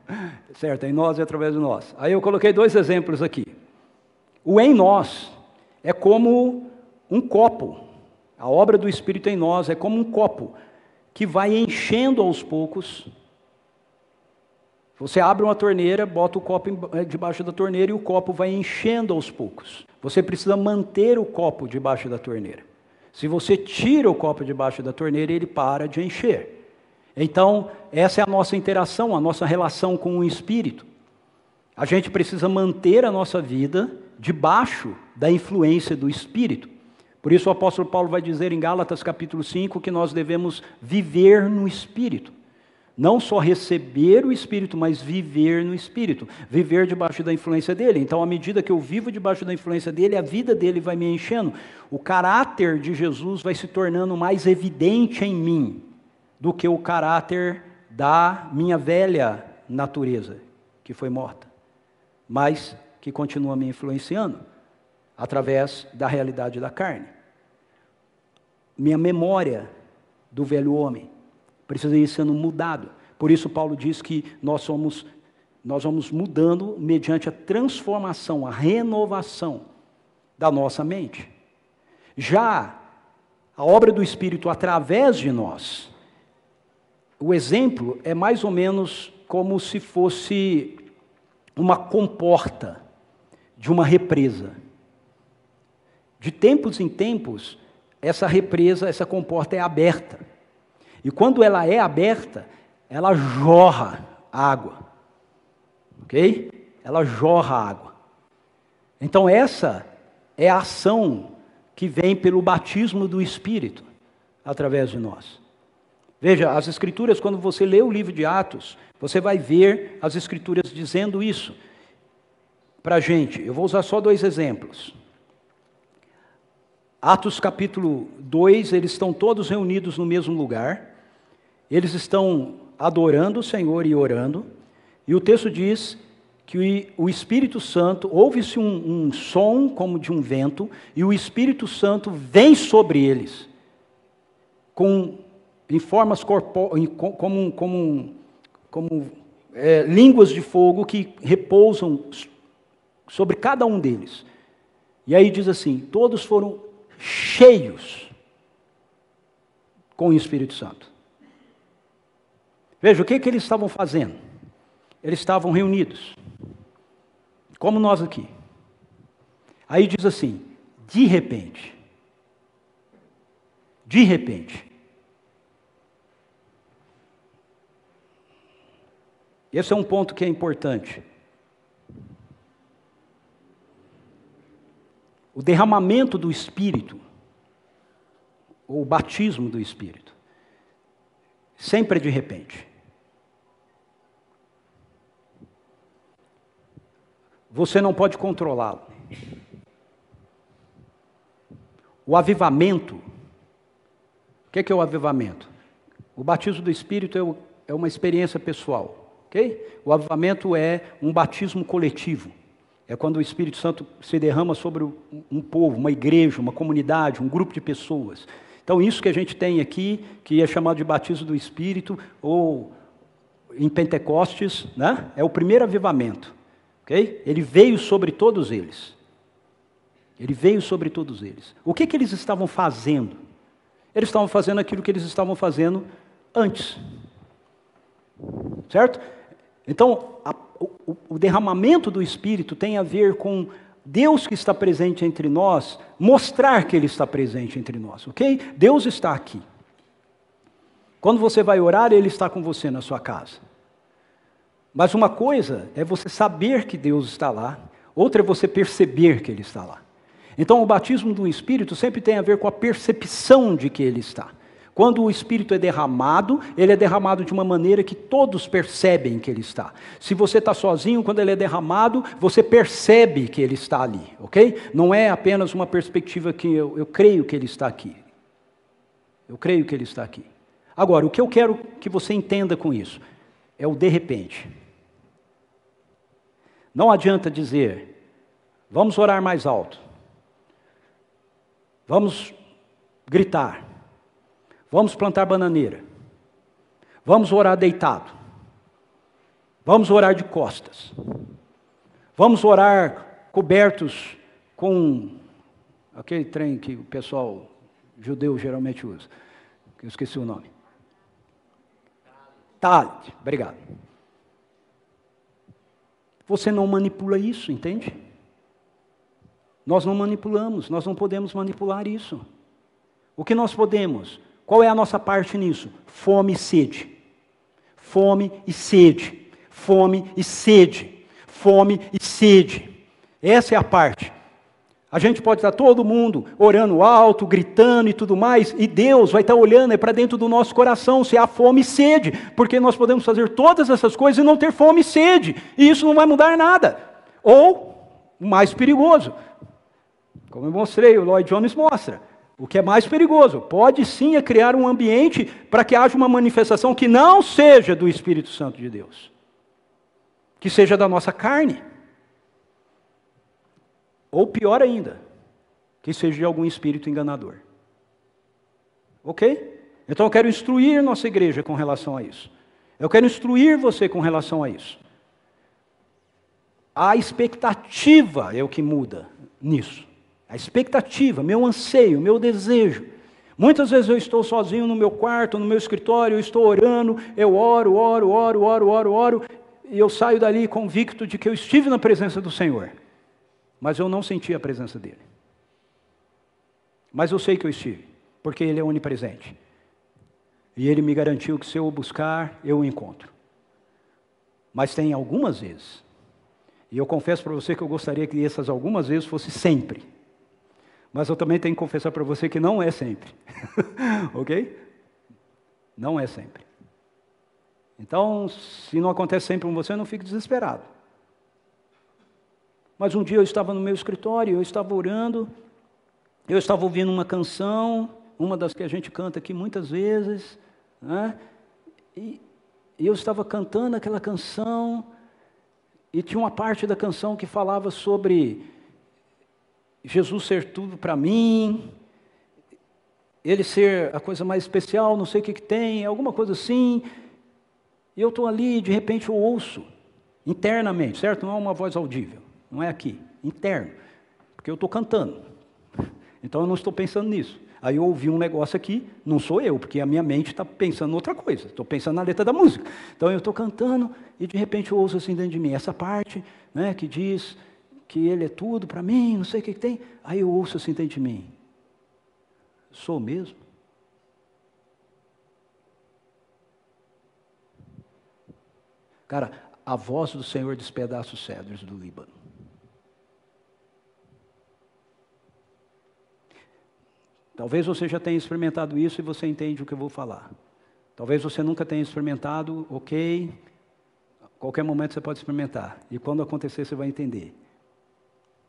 certo, em nós e através de nós. Aí eu coloquei dois exemplos aqui. O em nós é como um copo. A obra do Espírito em nós é como um copo que vai enchendo aos poucos. Você abre uma torneira, bota o copo eh, debaixo da torneira e o copo vai enchendo aos poucos. Você precisa manter o copo debaixo da torneira. Se você tira o copo debaixo da torneira, ele para de encher. Então, essa é a nossa interação, a nossa relação com o Espírito. A gente precisa manter a nossa vida debaixo da influência do Espírito. Por isso o apóstolo Paulo vai dizer em Gálatas capítulo 5 que nós devemos viver no Espírito. Não só receber o Espírito, mas viver no Espírito. Viver debaixo da influência dele. Então, à medida que eu vivo debaixo da influência dele, a vida dele vai me enchendo. O caráter de Jesus vai se tornando mais evidente em mim do que o caráter da minha velha natureza, que foi morta, mas que continua me influenciando através da realidade da carne minha memória do velho homem precisa ir sendo mudado. Por isso Paulo diz que nós somos nós vamos mudando mediante a transformação, a renovação da nossa mente. Já a obra do Espírito através de nós, o exemplo é mais ou menos como se fosse uma comporta de uma represa. De tempos em tempos, essa represa, essa comporta é aberta. E quando ela é aberta, ela jorra água. Ok? Ela jorra água. Então, essa é a ação que vem pelo batismo do Espírito através de nós. Veja, as Escrituras, quando você lê o livro de Atos, você vai ver as Escrituras dizendo isso para a gente. Eu vou usar só dois exemplos. Atos capítulo 2, eles estão todos reunidos no mesmo lugar, eles estão adorando o Senhor e orando, e o texto diz que o Espírito Santo, ouve-se um, um, som como de um vento, e o Espírito Santo vem sobre eles, com, em formas corpóreas, como, como, como é, línguas de fogo que repousam sobre cada um deles. E aí diz assim: todos foram cheios com o Espírito Santo. Veja, o que, que eles estavam fazendo? Eles estavam reunidos, como nós aqui. Aí diz assim: de repente, de repente, esse é um ponto que é importante. o derramamento do Espírito, ou o batismo do Espírito, sempre é de repente. Você não pode controlá-lo. O avivamento, o que é, que é o avivamento? O batismo do Espírito é, é uma experiência pessoal, ok? O avivamento é um batismo coletivo. É quando o Espírito Santo se derrama sobre um povo, uma igreja, uma comunidade, um grupo de pessoas. Então, isso que a gente tem aqui, que é chamado de batismo do Espírito, ou em Pentecostes, né? é o primeiro avivamento. Okay? Ele veio sobre todos eles. Ele veio sobre todos eles. O que, que eles estavam fazendo? Eles estavam fazendo aquilo que eles estavam fazendo antes. Certo? Então, a, o, o derramamento do Espírito tem a ver com Deus que está presente entre nós, mostrar que Ele está presente entre nós, ok? Deus está aqui. Quando você vai orar, Ele está com você na sua casa. Mas uma coisa é você saber que Deus está lá, outra é você perceber que Ele está lá. Então, o batismo do Espírito sempre tem a ver com a percepção de que Ele está. Quando o Espírito é derramado, ele é derramado de uma maneira que todos percebem que ele está. Se você está sozinho, quando ele é derramado, você percebe que ele está ali, ok? Não é apenas uma perspectiva que eu, eu creio que ele está aqui. Eu creio que ele está aqui. Agora, o que eu quero que você entenda com isso é o de repente. Não adianta dizer, vamos orar mais alto, vamos gritar, vamos plantar bananeira, vamos orar deitado, vamos orar de costas, vamos orar cobertos com aquele trem que o pessoal judeu geralmente usa, que eu esqueci o nome. Talit, obrigado. Você não manipula isso, entende? Nós não manipulamos, nós não podemos manipular isso. O que nós podemos? Qual é a nossa parte nisso? Fome e sede. Fome e sede. Fome e sede. Fome e sede. Essa é a parte. A gente pode estar todo mundo orando alto, gritando e tudo mais, e Deus vai estar olhando para dentro do nosso coração se há fome e sede, porque nós podemos fazer todas essas coisas e não ter fome e sede, e isso não vai mudar nada. Ou, mais perigoso, como eu mostrei, o Lloyd Jones mostra, o que é mais perigoso, pode sim é criar um ambiente para que haja uma manifestação que não seja do Espírito Santo de Deus, que seja da nossa carne. Ou pior ainda, que seja de algum espírito enganador. Ok? Então eu quero instruir nossa igreja com relação a isso. Eu quero instruir você com relação a isso. A expectativa é o que muda nisso. A expectativa, meu anseio, meu desejo. Muitas vezes eu estou sozinho no meu quarto, no meu escritório, eu estou orando, eu oro, oro, oro, oro, oro, oro, e eu saio dali convicto de que eu estive na presença do Senhor mas eu não senti a presença dele. Mas eu sei que eu estive, porque ele é onipresente. E ele me garantiu que se eu buscar, eu o encontro. Mas tem algumas vezes, e eu confesso para você que eu gostaria que essas algumas vezes fosse sempre. Mas eu também tenho que confessar para você que não é sempre. ok? Não é sempre. Então, se não acontece sempre com você, não fique desesperado. Mas um dia eu estava no meu escritório, eu estava orando, eu estava ouvindo uma canção, uma das que a gente canta aqui muitas vezes, né? e, e eu estava cantando aquela canção, e tinha uma parte da canção que falava sobre Jesus ser tudo para mim, ele ser a coisa mais especial, não sei o que, que tem, alguma coisa assim. E eu estou ali, de repente eu ouço, internamente, certo? Não é uma voz audível não é aqui, interno, porque eu estou cantando. Então eu não estou pensando nisso. Aí eu ouvi um negócio aqui, não sou eu, porque a minha mente está pensando em outra coisa, estou pensando na letra da música. Então eu estou cantando e de repente eu ouço assim dentro de mim, essa parte né, que diz que ele é tudo para mim, não sei o que, que tem. Aí eu ouço assim dentro de mim, sou mesmo? Cara, a voz do Senhor despedaça os cedros do Líbano. Talvez você já tenha experimentado isso e você entende o que eu vou falar. Talvez você nunca tenha experimentado, ok? Qualquer momento você pode experimentar. E quando acontecer, você vai entender.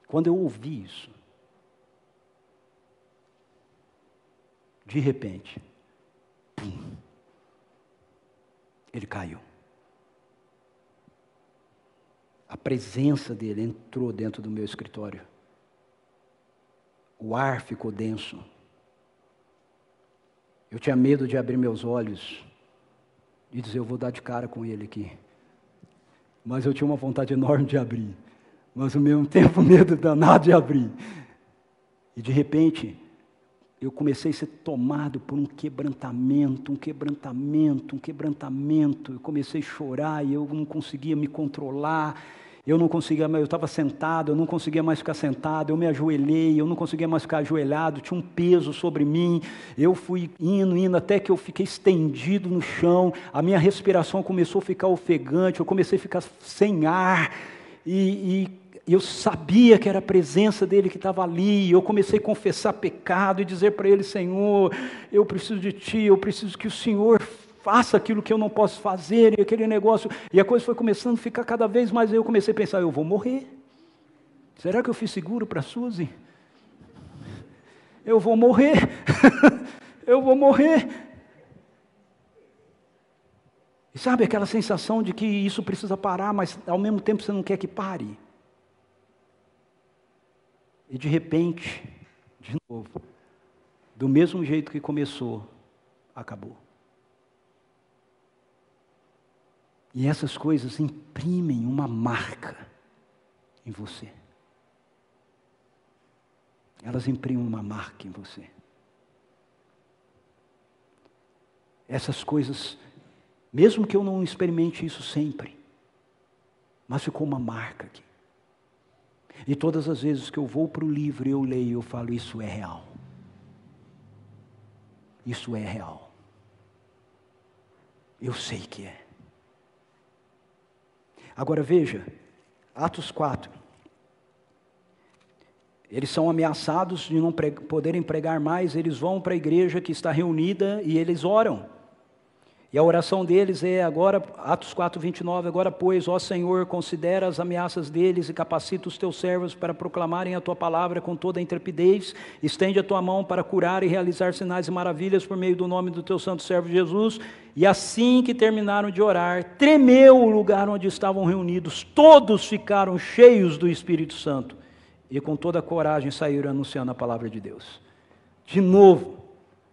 Quando eu ouvi isso, de repente, pum, ele caiu. A presença dele entrou dentro do meu escritório. O ar ficou denso. Eu tinha medo de abrir meus olhos e dizer, eu vou dar de cara com ele aqui. Mas eu tinha uma vontade enorme de abrir. Mas ao mesmo tempo, medo danado de abrir. E de repente, eu comecei a ser tomado por um quebrantamento, um quebrantamento, um quebrantamento. Eu comecei a chorar e eu não conseguia me controlar. Eu não conseguia mais, eu estava sentado, eu não conseguia mais ficar sentado, eu me ajoelhei, eu não conseguia mais ficar ajoelhado, tinha um peso sobre mim. Eu fui indo, indo, até que eu fiquei estendido no chão, a minha respiração começou a ficar ofegante, eu comecei a ficar sem ar. E, e eu sabia que era a presença dele que estava ali. Eu comecei a confessar pecado e dizer para ele: Senhor, eu preciso de ti, eu preciso que o Senhor faça aquilo que eu não posso fazer, e aquele negócio. E a coisa foi começando a ficar cada vez mais. Eu comecei a pensar: eu vou morrer. Será que eu fiz seguro para Suzy? Eu vou morrer. eu vou morrer. E sabe aquela sensação de que isso precisa parar, mas ao mesmo tempo você não quer que pare? E de repente, de novo, do mesmo jeito que começou, acabou. E essas coisas imprimem uma marca em você. Elas imprimem uma marca em você. Essas coisas, mesmo que eu não experimente isso sempre, mas ficou uma marca aqui. E todas as vezes que eu vou para o livro eu leio, eu falo: Isso é real. Isso é real. Eu sei que é. Agora veja, Atos 4. Eles são ameaçados de não poderem pregar mais, eles vão para a igreja que está reunida e eles oram. E a oração deles é agora, Atos 4, 29, agora pois, ó Senhor, considera as ameaças deles e capacita os teus servos para proclamarem a tua palavra com toda a intrepidez, estende a tua mão para curar e realizar sinais e maravilhas por meio do nome do teu santo servo Jesus. E assim que terminaram de orar, tremeu o lugar onde estavam reunidos, todos ficaram cheios do Espírito Santo e com toda a coragem saíram anunciando a palavra de Deus. De novo,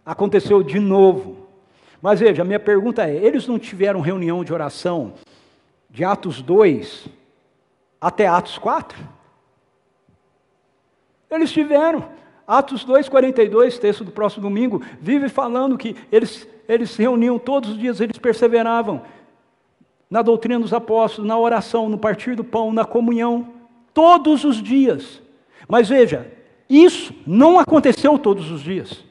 aconteceu de novo. Mas veja, a minha pergunta é: eles não tiveram reunião de oração de Atos 2 até Atos 4? Eles tiveram. Atos 2, 42, texto do próximo domingo, vive falando que eles, eles se reuniam todos os dias, eles perseveravam na doutrina dos apóstolos, na oração, no partir do pão, na comunhão, todos os dias. Mas veja, isso não aconteceu todos os dias.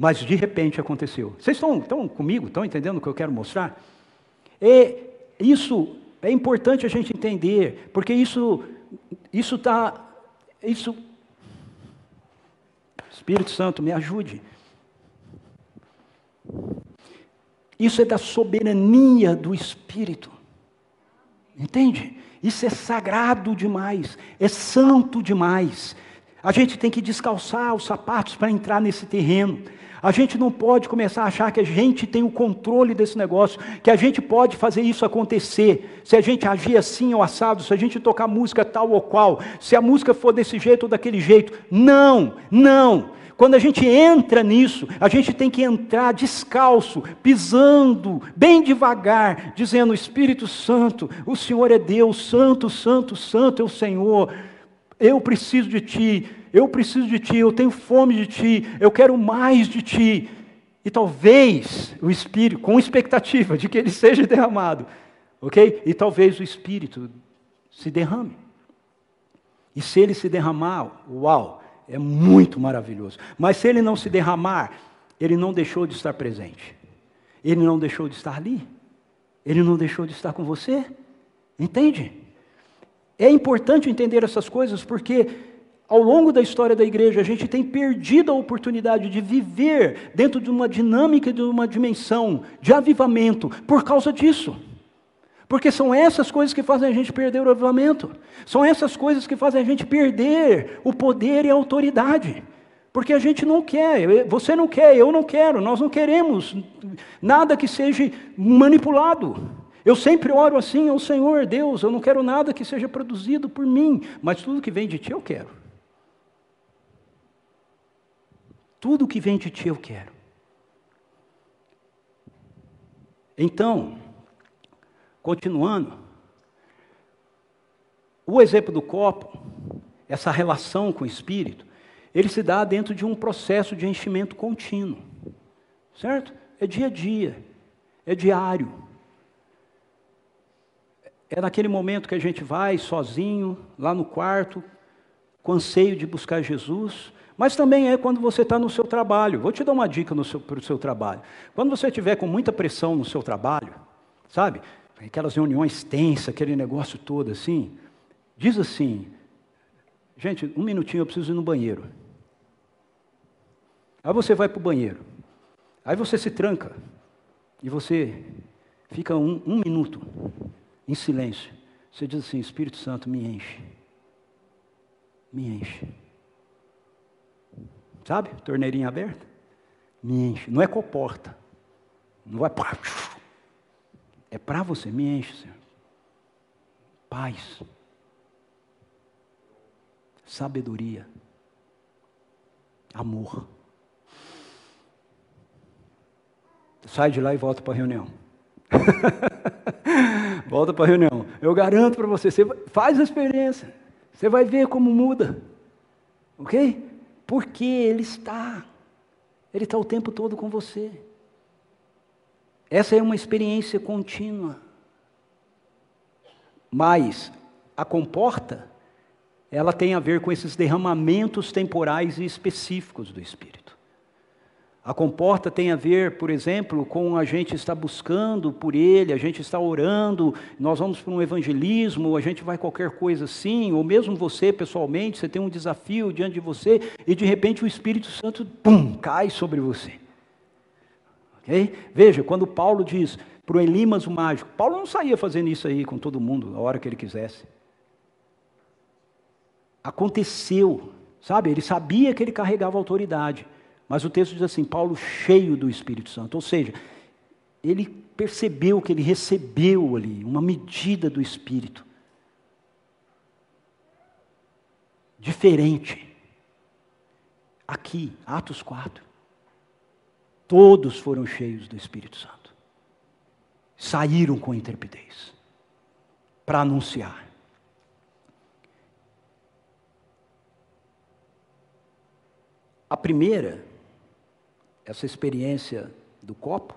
Mas de repente aconteceu. Vocês estão, estão comigo? Estão entendendo o que eu quero mostrar? E isso é importante a gente entender, porque isso isso está isso Espírito Santo me ajude. Isso é da soberania do Espírito. Entende? Isso é sagrado demais, é santo demais. A gente tem que descalçar os sapatos para entrar nesse terreno. A gente não pode começar a achar que a gente tem o controle desse negócio, que a gente pode fazer isso acontecer, se a gente agir assim ou assado, se a gente tocar música tal ou qual, se a música for desse jeito ou daquele jeito. Não, não. Quando a gente entra nisso, a gente tem que entrar descalço, pisando, bem devagar, dizendo: Espírito Santo, o Senhor é Deus, Santo, Santo, Santo é o Senhor. Eu preciso de Ti, eu preciso de Ti, eu tenho fome de Ti, eu quero mais de Ti. E talvez o Espírito, com expectativa de que ele seja derramado, ok? E talvez o Espírito se derrame. E se ele se derramar, uau, é muito maravilhoso. Mas se ele não se derramar, ele não deixou de estar presente. Ele não deixou de estar ali. Ele não deixou de estar com você. Entende? É importante entender essas coisas porque ao longo da história da igreja, a gente tem perdido a oportunidade de viver dentro de uma dinâmica, de uma dimensão de avivamento, por causa disso. Porque são essas coisas que fazem a gente perder o avivamento, são essas coisas que fazem a gente perder o poder e a autoridade. Porque a gente não quer, você não quer, eu não quero, nós não queremos nada que seja manipulado. Eu sempre oro assim ao Senhor, Deus, eu não quero nada que seja produzido por mim, mas tudo que vem de Ti eu quero. Tudo que vem de ti eu quero. Então, continuando, o exemplo do copo, essa relação com o espírito, ele se dá dentro de um processo de enchimento contínuo, certo? É dia a dia, é diário. É naquele momento que a gente vai sozinho, lá no quarto, com anseio de buscar Jesus, mas também é quando você está no seu trabalho. Vou te dar uma dica para o seu trabalho. Quando você estiver com muita pressão no seu trabalho, sabe? Aquelas reuniões tensas, aquele negócio todo assim. Diz assim, gente, um minutinho, eu preciso ir no banheiro. Aí você vai para o banheiro. Aí você se tranca. E você fica um, um minuto em silêncio. Você diz assim: Espírito Santo, me enche. Me enche. Sabe? Torneirinha aberta. Me enche. Não é com porta. Não vai. É para você. Me enche, Senhor. Paz. Sabedoria. Amor. Sai de lá e volta para a reunião. volta para a reunião. Eu garanto para você, você faz a experiência. Você vai ver como muda. Ok? Porque Ele está. Ele está o tempo todo com você. Essa é uma experiência contínua. Mas a comporta, ela tem a ver com esses derramamentos temporais e específicos do Espírito. A comporta tem a ver, por exemplo, com a gente estar buscando por Ele, a gente está orando, nós vamos para um evangelismo, a gente vai qualquer coisa assim, ou mesmo você pessoalmente, você tem um desafio diante de você e de repente o Espírito Santo, pum, cai sobre você. Okay? Veja, quando Paulo diz para o Elimas o mágico, Paulo não saía fazendo isso aí com todo mundo, a hora que ele quisesse. Aconteceu, sabe? Ele sabia que ele carregava autoridade. Mas o texto diz assim: Paulo cheio do Espírito Santo. Ou seja, ele percebeu que ele recebeu ali uma medida do Espírito. Diferente. Aqui, Atos 4. Todos foram cheios do Espírito Santo. Saíram com intrepidez para anunciar. A primeira essa experiência do copo,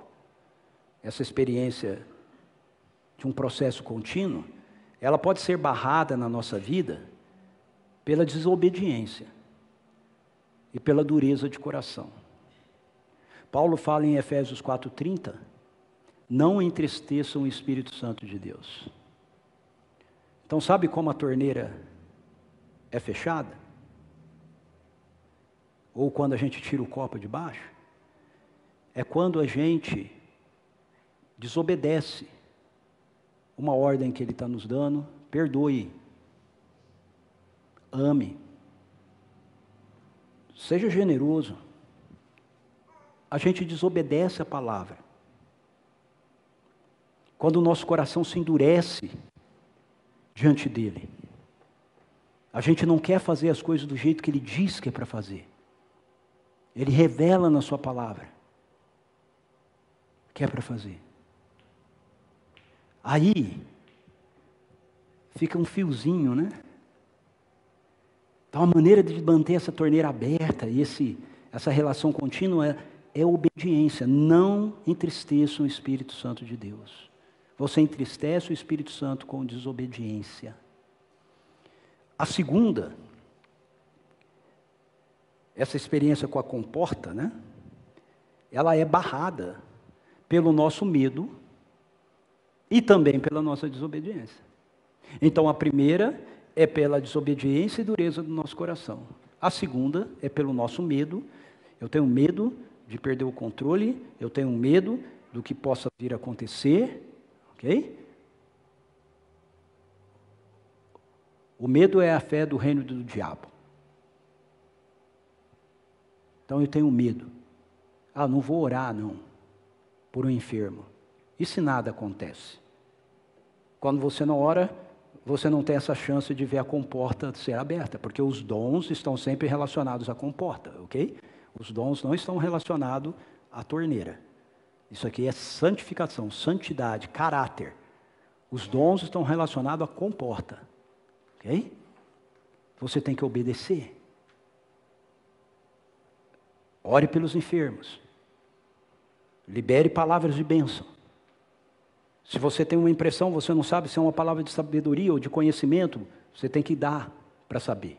essa experiência de um processo contínuo, ela pode ser barrada na nossa vida pela desobediência e pela dureza de coração. Paulo fala em Efésios 4:30, não entristeçam o Espírito Santo de Deus. Então sabe como a torneira é fechada? Ou quando a gente tira o copo de baixo? É quando a gente desobedece uma ordem que Ele está nos dando, perdoe, ame, seja generoso. A gente desobedece a palavra. Quando o nosso coração se endurece diante dele, a gente não quer fazer as coisas do jeito que ele diz que é para fazer. Ele revela na sua palavra que é para fazer. Aí fica um fiozinho, né? Então a maneira de manter essa torneira aberta e esse, essa relação contínua é, é obediência. Não entristeça o Espírito Santo de Deus. Você entristece o Espírito Santo com desobediência. A segunda, essa experiência com a comporta, né? Ela é barrada pelo nosso medo e também pela nossa desobediência. Então, a primeira é pela desobediência e dureza do nosso coração. A segunda é pelo nosso medo. Eu tenho medo de perder o controle, eu tenho medo do que possa vir a acontecer, ok? O medo é a fé do reino do diabo. Então eu tenho medo. Ah, não vou orar não por um enfermo. E se nada acontece? Quando você não ora, você não tem essa chance de ver a comporta ser aberta, porque os dons estão sempre relacionados à comporta, ok? Os dons não estão relacionados à torneira. Isso aqui é santificação, santidade, caráter. Os dons estão relacionados à comporta, ok? Você tem que obedecer. Ore pelos enfermos. Libere palavras de bênção. Se você tem uma impressão, você não sabe se é uma palavra de sabedoria ou de conhecimento, você tem que dar para saber.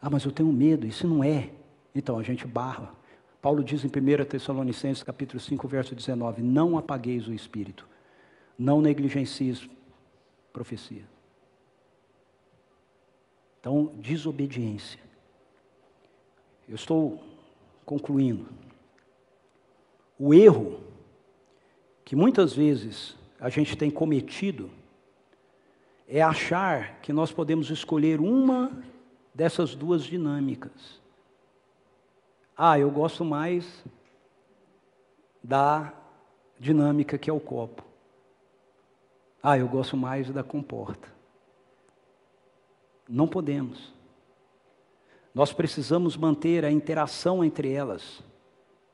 Ah, mas eu tenho medo, isso não é. Então a gente barra. Paulo diz em 1 Tessalonicenses capítulo 5, verso 19: Não apagueis o espírito, não negligencies profecia. Então, desobediência. Eu estou concluindo. O erro que muitas vezes a gente tem cometido é achar que nós podemos escolher uma dessas duas dinâmicas. Ah, eu gosto mais da dinâmica que é o copo. Ah, eu gosto mais da comporta. Não podemos. Nós precisamos manter a interação entre elas.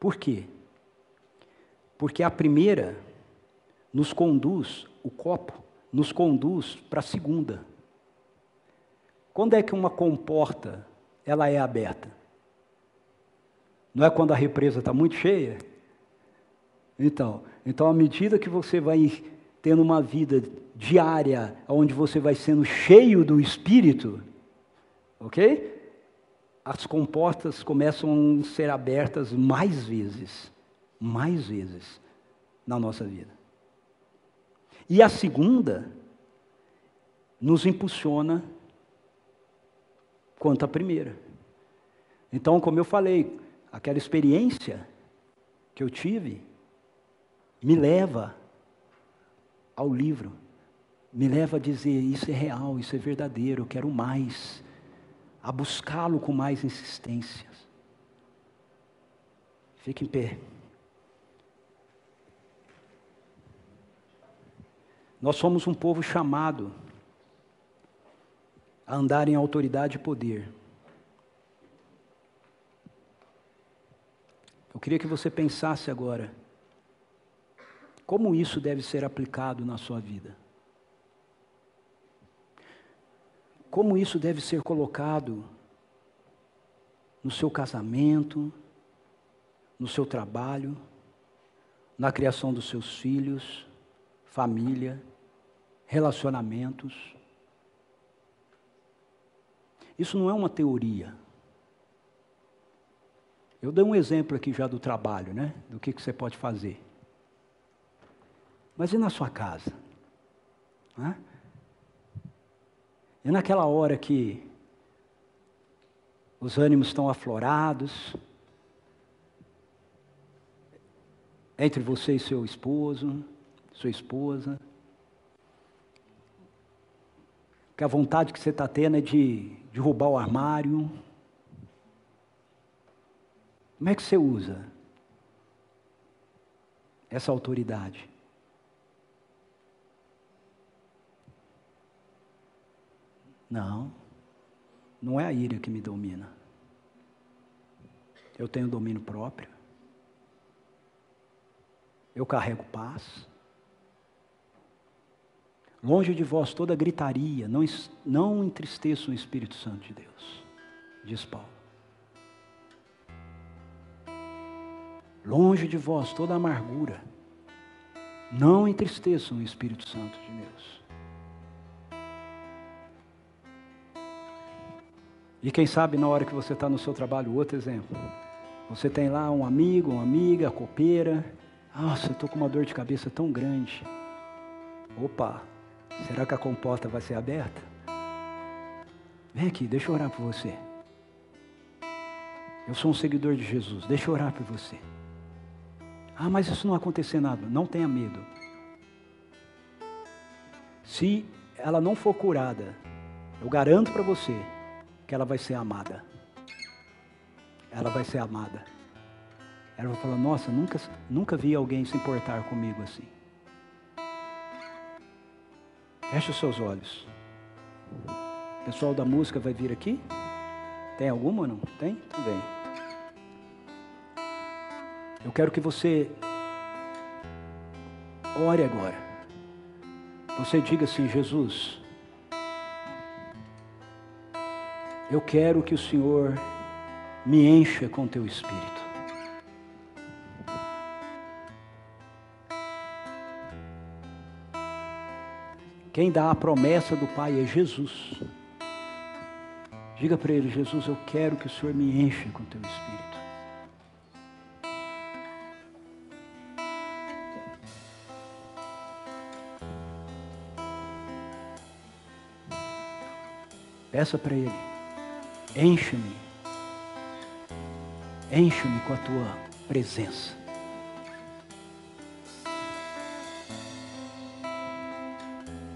Por quê? Porque a primeira nos conduz, o copo, nos conduz para a segunda. Quando é que uma comporta ela é aberta? Não é quando a represa está muito cheia? Então, então, à medida que você vai tendo uma vida diária, onde você vai sendo cheio do Espírito, ok? As comportas começam a ser abertas mais vezes, mais vezes na nossa vida. E a segunda nos impulsiona quanto à primeira. Então, como eu falei, aquela experiência que eu tive me leva ao livro, me leva a dizer: isso é real, isso é verdadeiro, eu quero mais, a buscá-lo com mais insistências. Fique em pé. Nós somos um povo chamado a andar em autoridade e poder. Eu queria que você pensasse agora como isso deve ser aplicado na sua vida. Como isso deve ser colocado no seu casamento, no seu trabalho, na criação dos seus filhos, família, relacionamentos. Isso não é uma teoria. Eu dei um exemplo aqui já do trabalho, né? Do que, que você pode fazer. Mas e na sua casa? E naquela hora que os ânimos estão aflorados, entre você e seu esposo, sua esposa, que a vontade que você está tendo é de derrubar o armário. Como é que você usa essa autoridade? Não, não é a ira que me domina. Eu tenho domínio próprio. Eu carrego paz. Longe de vós toda gritaria, não, não entristeça o Espírito Santo de Deus, diz Paulo. Longe de vós toda amargura, não entristeçam o Espírito Santo de Deus. E quem sabe na hora que você está no seu trabalho, outro exemplo. Você tem lá um amigo, uma amiga, copeira. Nossa, eu estou com uma dor de cabeça tão grande. Opa, será que a comporta vai ser aberta? Vem aqui, deixa eu orar por você. Eu sou um seguidor de Jesus, deixa eu orar por você. Ah, mas isso não acontecer nada. Não tenha medo. Se ela não for curada, eu garanto para você que ela vai ser amada. Ela vai ser amada. Ela vai falar: Nossa, nunca, nunca vi alguém se importar comigo assim. Feche os seus olhos. O pessoal da música vai vir aqui? Tem alguma ou não? Tem? Então vem. Eu quero que você ore agora. Você diga assim: Jesus, eu quero que o Senhor me encha com teu espírito. Quem dá a promessa do Pai é Jesus. Diga para ele, Jesus, eu quero que o Senhor me encha com teu espírito. Peça para ele, enche-me, enche-me com a tua presença.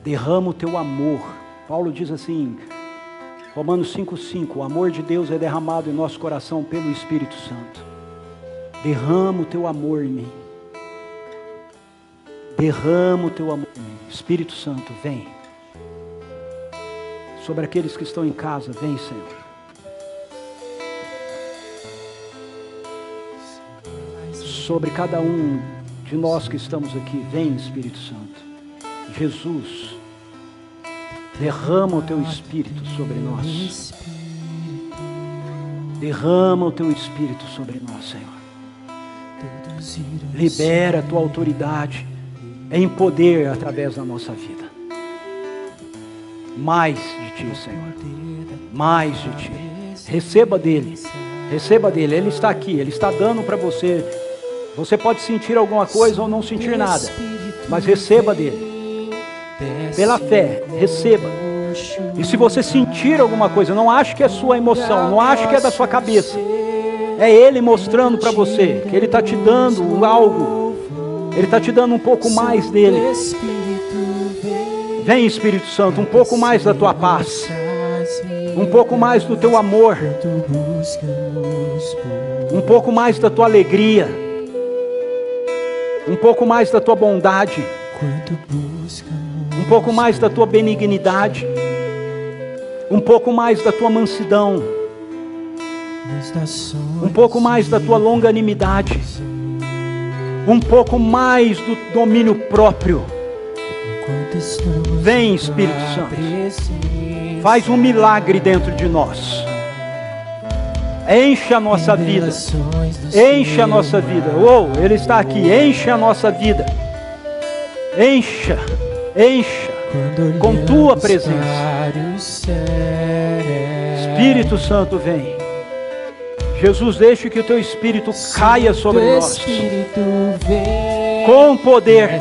Derrama o teu amor. Paulo diz assim, Romanos 5,5: o amor de Deus é derramado em nosso coração pelo Espírito Santo. Derrama o teu amor em mim. Derrama o teu amor em mim. Espírito Santo, vem. Sobre aqueles que estão em casa, vem, Senhor. Sobre cada um de nós que estamos aqui, vem, Espírito Santo. Jesus, derrama o teu espírito sobre nós. Derrama o teu espírito sobre nós, Senhor. Libera a tua autoridade em poder através da nossa vida. Mais de ti, Senhor. Mais de ti. Receba dele. Receba dele. Ele está aqui, ele está dando para você. Você pode sentir alguma coisa ou não sentir nada, mas receba dele pela fé, receba. E se você sentir alguma coisa, não ache que é sua emoção, não ache que é da sua cabeça. É Ele mostrando para você que Ele está te dando algo, Ele está te dando um pouco mais dele. Vem Espírito Santo, um pouco mais da tua paz, um pouco mais do teu amor, um pouco mais da tua alegria, um pouco mais da tua bondade um pouco mais da tua benignidade, um pouco mais da tua mansidão, um pouco mais da tua longanimidade, um pouco mais do domínio próprio. Vem, Espírito Santo, faz um milagre dentro de nós. Enche a nossa vida, enche a nossa vida. Oh, Ele está aqui, enche a nossa vida, encha encha com tua presença. Espírito Santo, vem. Jesus, deixe que o teu Espírito caia sobre nós. Com poder.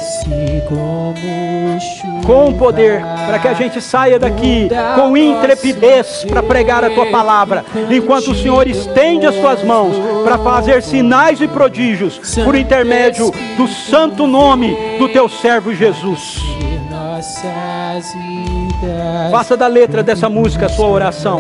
Com poder. Para que a gente saia daqui com intrepidez para pregar a tua palavra. Enquanto o Senhor estende as tuas mãos para fazer sinais e prodígios por intermédio do santo nome do teu servo Jesus. Faça da letra dessa música a sua oração.